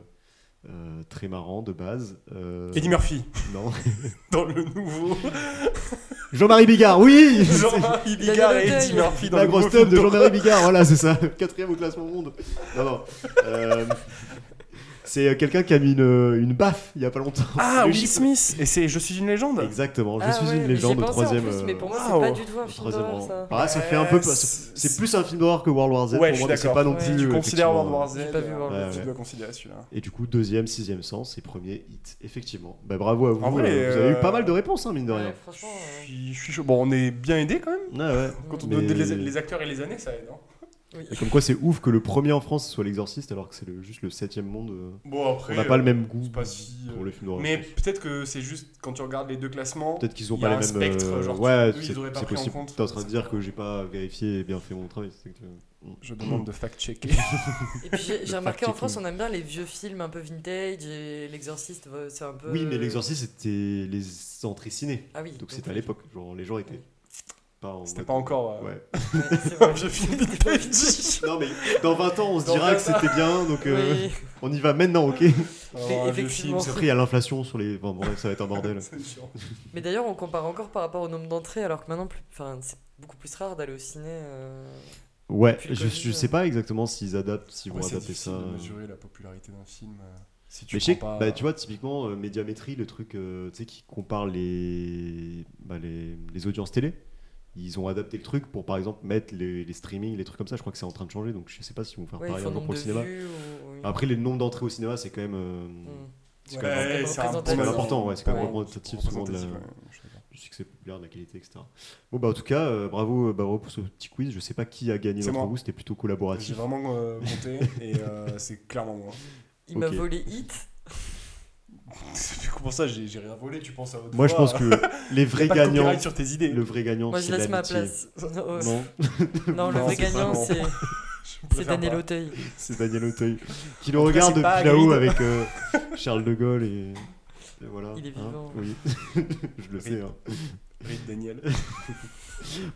euh, très marrant de base. euh, Eddie Murphy, Non. dans le nouveau. Jean-Marie Bigard, oui Jean-Marie Bigard et. Eddie Murphy dans La le grosse tub de Jean-Marie Bigard, voilà, c'est ça, quatrième au classement monde. Non, non. Euh, c'est euh, quelqu'un qui a mis une, une baffe il y a pas longtemps. Ah, Will Smith Et c'est Je suis une légende Exactement, je Ah suis ouais, une légende, le en troisième. plus, mais euh, pour moi, c'est Waouh. pas du tout un film d'horreur, ça. Ah, ça fait un peu. C'est plus un film d'horreur que World War Z Ouais, pour je moi, suis mais c'est d'accord. pas non Ouais. plus. Tu euh, considères World War Z J'ai pas vu euh, World War Tu Z. dois considérer celui-là. Et du coup, deuxième, sixième sens et premier hit, effectivement. Bah, bravo à vous. En vrai, euh, vous avez eu euh, pas mal de réponses, hein, mine de rien. Ouais, franchement. euh, Je suis- je suis chaud. Bon, on est bien aidé quand même. Ouais, ouais. Quand on Mais- donne les, les acteurs et les années, ça aide. Oui. Et comme quoi, c'est ouf que le premier en France soit l'exorciste alors que c'est le- juste le septième monde. euh, Bon, après. On n'a pas le même goût c'est pas si, euh, pour les films d'horreur. Mais peut-être que c'est juste quand tu regardes les deux classements. Peut-être qu'ils ont il y pas a les un mêmes. spectre, euh, genre, ouais, ils auraient pas c'est pris en possible. compte. T'es en train de dire que j'ai pas vérifié et bien fait mon travail. c'est que- Je demande de fact-checker. Et puis j'ai remarqué en. France, on aime bien les vieux films un peu vintage et L'Exorciste, euh, c'est un peu. Oui, mais l'exorciste c'était les entrées ciné. Ah oui. Donc c'était à l'époque. Genre les gens étaient pas en C'était pas encore. euh, Ouais. Ouais, c'est vieux film vintage. Non mais dans 20 ans on se dira 20 que c'était bien donc euh, Oui. on y va maintenant ok. Vieux effectivement. il y a l'inflation sur les... Enfin bref ça va être un bordel. c'est. Mais d'ailleurs, on compare encore par rapport au nombre d'entrées, alors que maintenant, plus... enfin, c'est beaucoup plus rare d'aller au ciné. euh, Ouais je, Covid, je sais pas exactement s'ils adaptent, s'ils vont Ouais, c'est adapter ça. de mesurer la popularité d'un film. euh, Si tu Mais je sais que, prends pas- bah, tu vois, typiquement, euh, Médiamétrie, le truc euh, tu sais, qui compare les, bah, les, les audiences télé, ils ont adapté le truc pour, par exemple, mettre les, les streamings, les trucs comme ça. Je crois que c'est en train de changer, donc je sais pas si vont faire Ouais, il pareil un jour pour le cinéma. vues. Ou... oui. Après, les nombres d'entrées au cinéma, c'est quand même, euh, Mm. c'est Ouais, quand même, c'est important, ouais, c'est quand même représentatif souvent de la, du succès populaire, de la qualité, etc. Bon, bah, en tout cas, euh, bravo, euh, bravo pour ce petit quiz. Je sais pas qui a gagné d'entre vous, c'était plutôt J'ai collaboratif. vraiment euh, compté et euh, c'est clairement moi. Il m'a volé Hit. C'est pour ça j'ai rien volé, tu penses à autre Moi, je pense que les vrais gagnants, sur tes idées. le vrai gagnant, Moi, je c'est laisse ma place. Non, Non, non, le vrai gagnant, c'est c'est Daniel. Auteuil. c'est Daniel Auteuil qui cas, regarde depuis là-haut avec euh, Charles de Gaulle et, et voilà. Il est hein, vivant. oui, je le sais. hein. Daniel.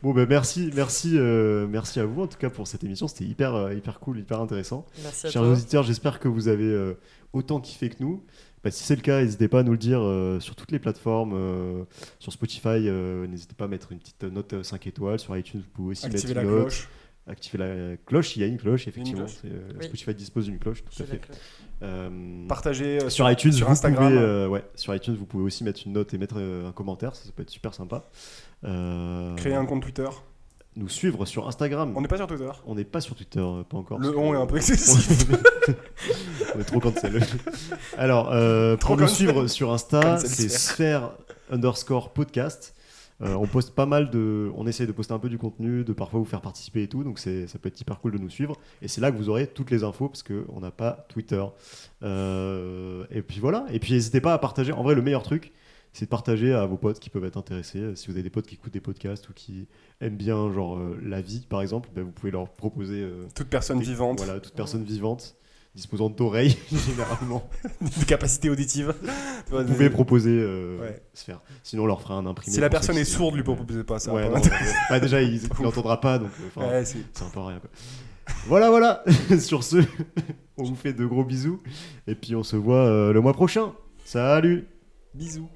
Bon, ben merci, merci, euh, merci à vous en tout cas pour cette émission. C'était hyper, euh, hyper cool, hyper intéressant. Merci à Chers toi. auditeurs, j'espère que vous avez euh, autant kiffé que nous. Bah, si c'est le cas, n'hésitez pas à nous le dire euh, sur toutes les plateformes. euh, sur Spotify, euh, n'hésitez pas à mettre une petite note euh, 5 étoiles. Sur iTunes, vous pouvez aussi mettre la une note. cloche. Activer la cloche. Il y a une cloche, effectivement. cloche. C'est, euh, Oui. Spotify dispose d'une cloche, tout à la fait. Euh, Partagez euh, sur iTunes, sur vous Instagram. pouvez, euh, ouais, sur iTunes, vous pouvez aussi mettre une note et mettre euh, un commentaire. Ça, ça peut être super sympa. Euh, Créer un compte Twitter. Nous suivre sur Instagram. On n'est pas sur Twitter. On n'est pas sur Twitter, euh, pas encore. Le on est un peu excessif. on est trop cancel. Alors, euh, Trop pour nous cancel. suivre sur Insta, Cancel c'est sphère. sphère underscore podcast. Euh, on poste pas mal de. On essaye de poster un peu du contenu, de parfois vous faire participer et tout. Donc c'est, ça peut être hyper cool de nous suivre. Et c'est là que vous aurez toutes les infos parce qu'on n'a pas Twitter. Euh, et puis voilà. Et puis n'hésitez pas à partager. En vrai, le meilleur truc, c'est de partager à vos potes qui peuvent être intéressés. Euh, Si vous avez des potes qui écoutent des podcasts ou qui aiment bien genre euh, la vie, par exemple, ben, vous pouvez leur proposer. euh, Toute personne des- vivante, Voilà, toute personne vivante disposant d'oreilles généralement. de capacité auditive. Vous pouvez proposer euh, Ouais. sphère. Sinon, on leur fera un imprimé. Si la personne est sourde, lui proposez pas ça. Ouais, non. Bah, déjà, il n'entendra pas, donc Ouais, c'est- c'est un peu rien. Quoi. Voilà, voilà. Sur ce, on vous fait de gros bisous. Et puis, on se voit euh, le mois prochain. Salut Bisous.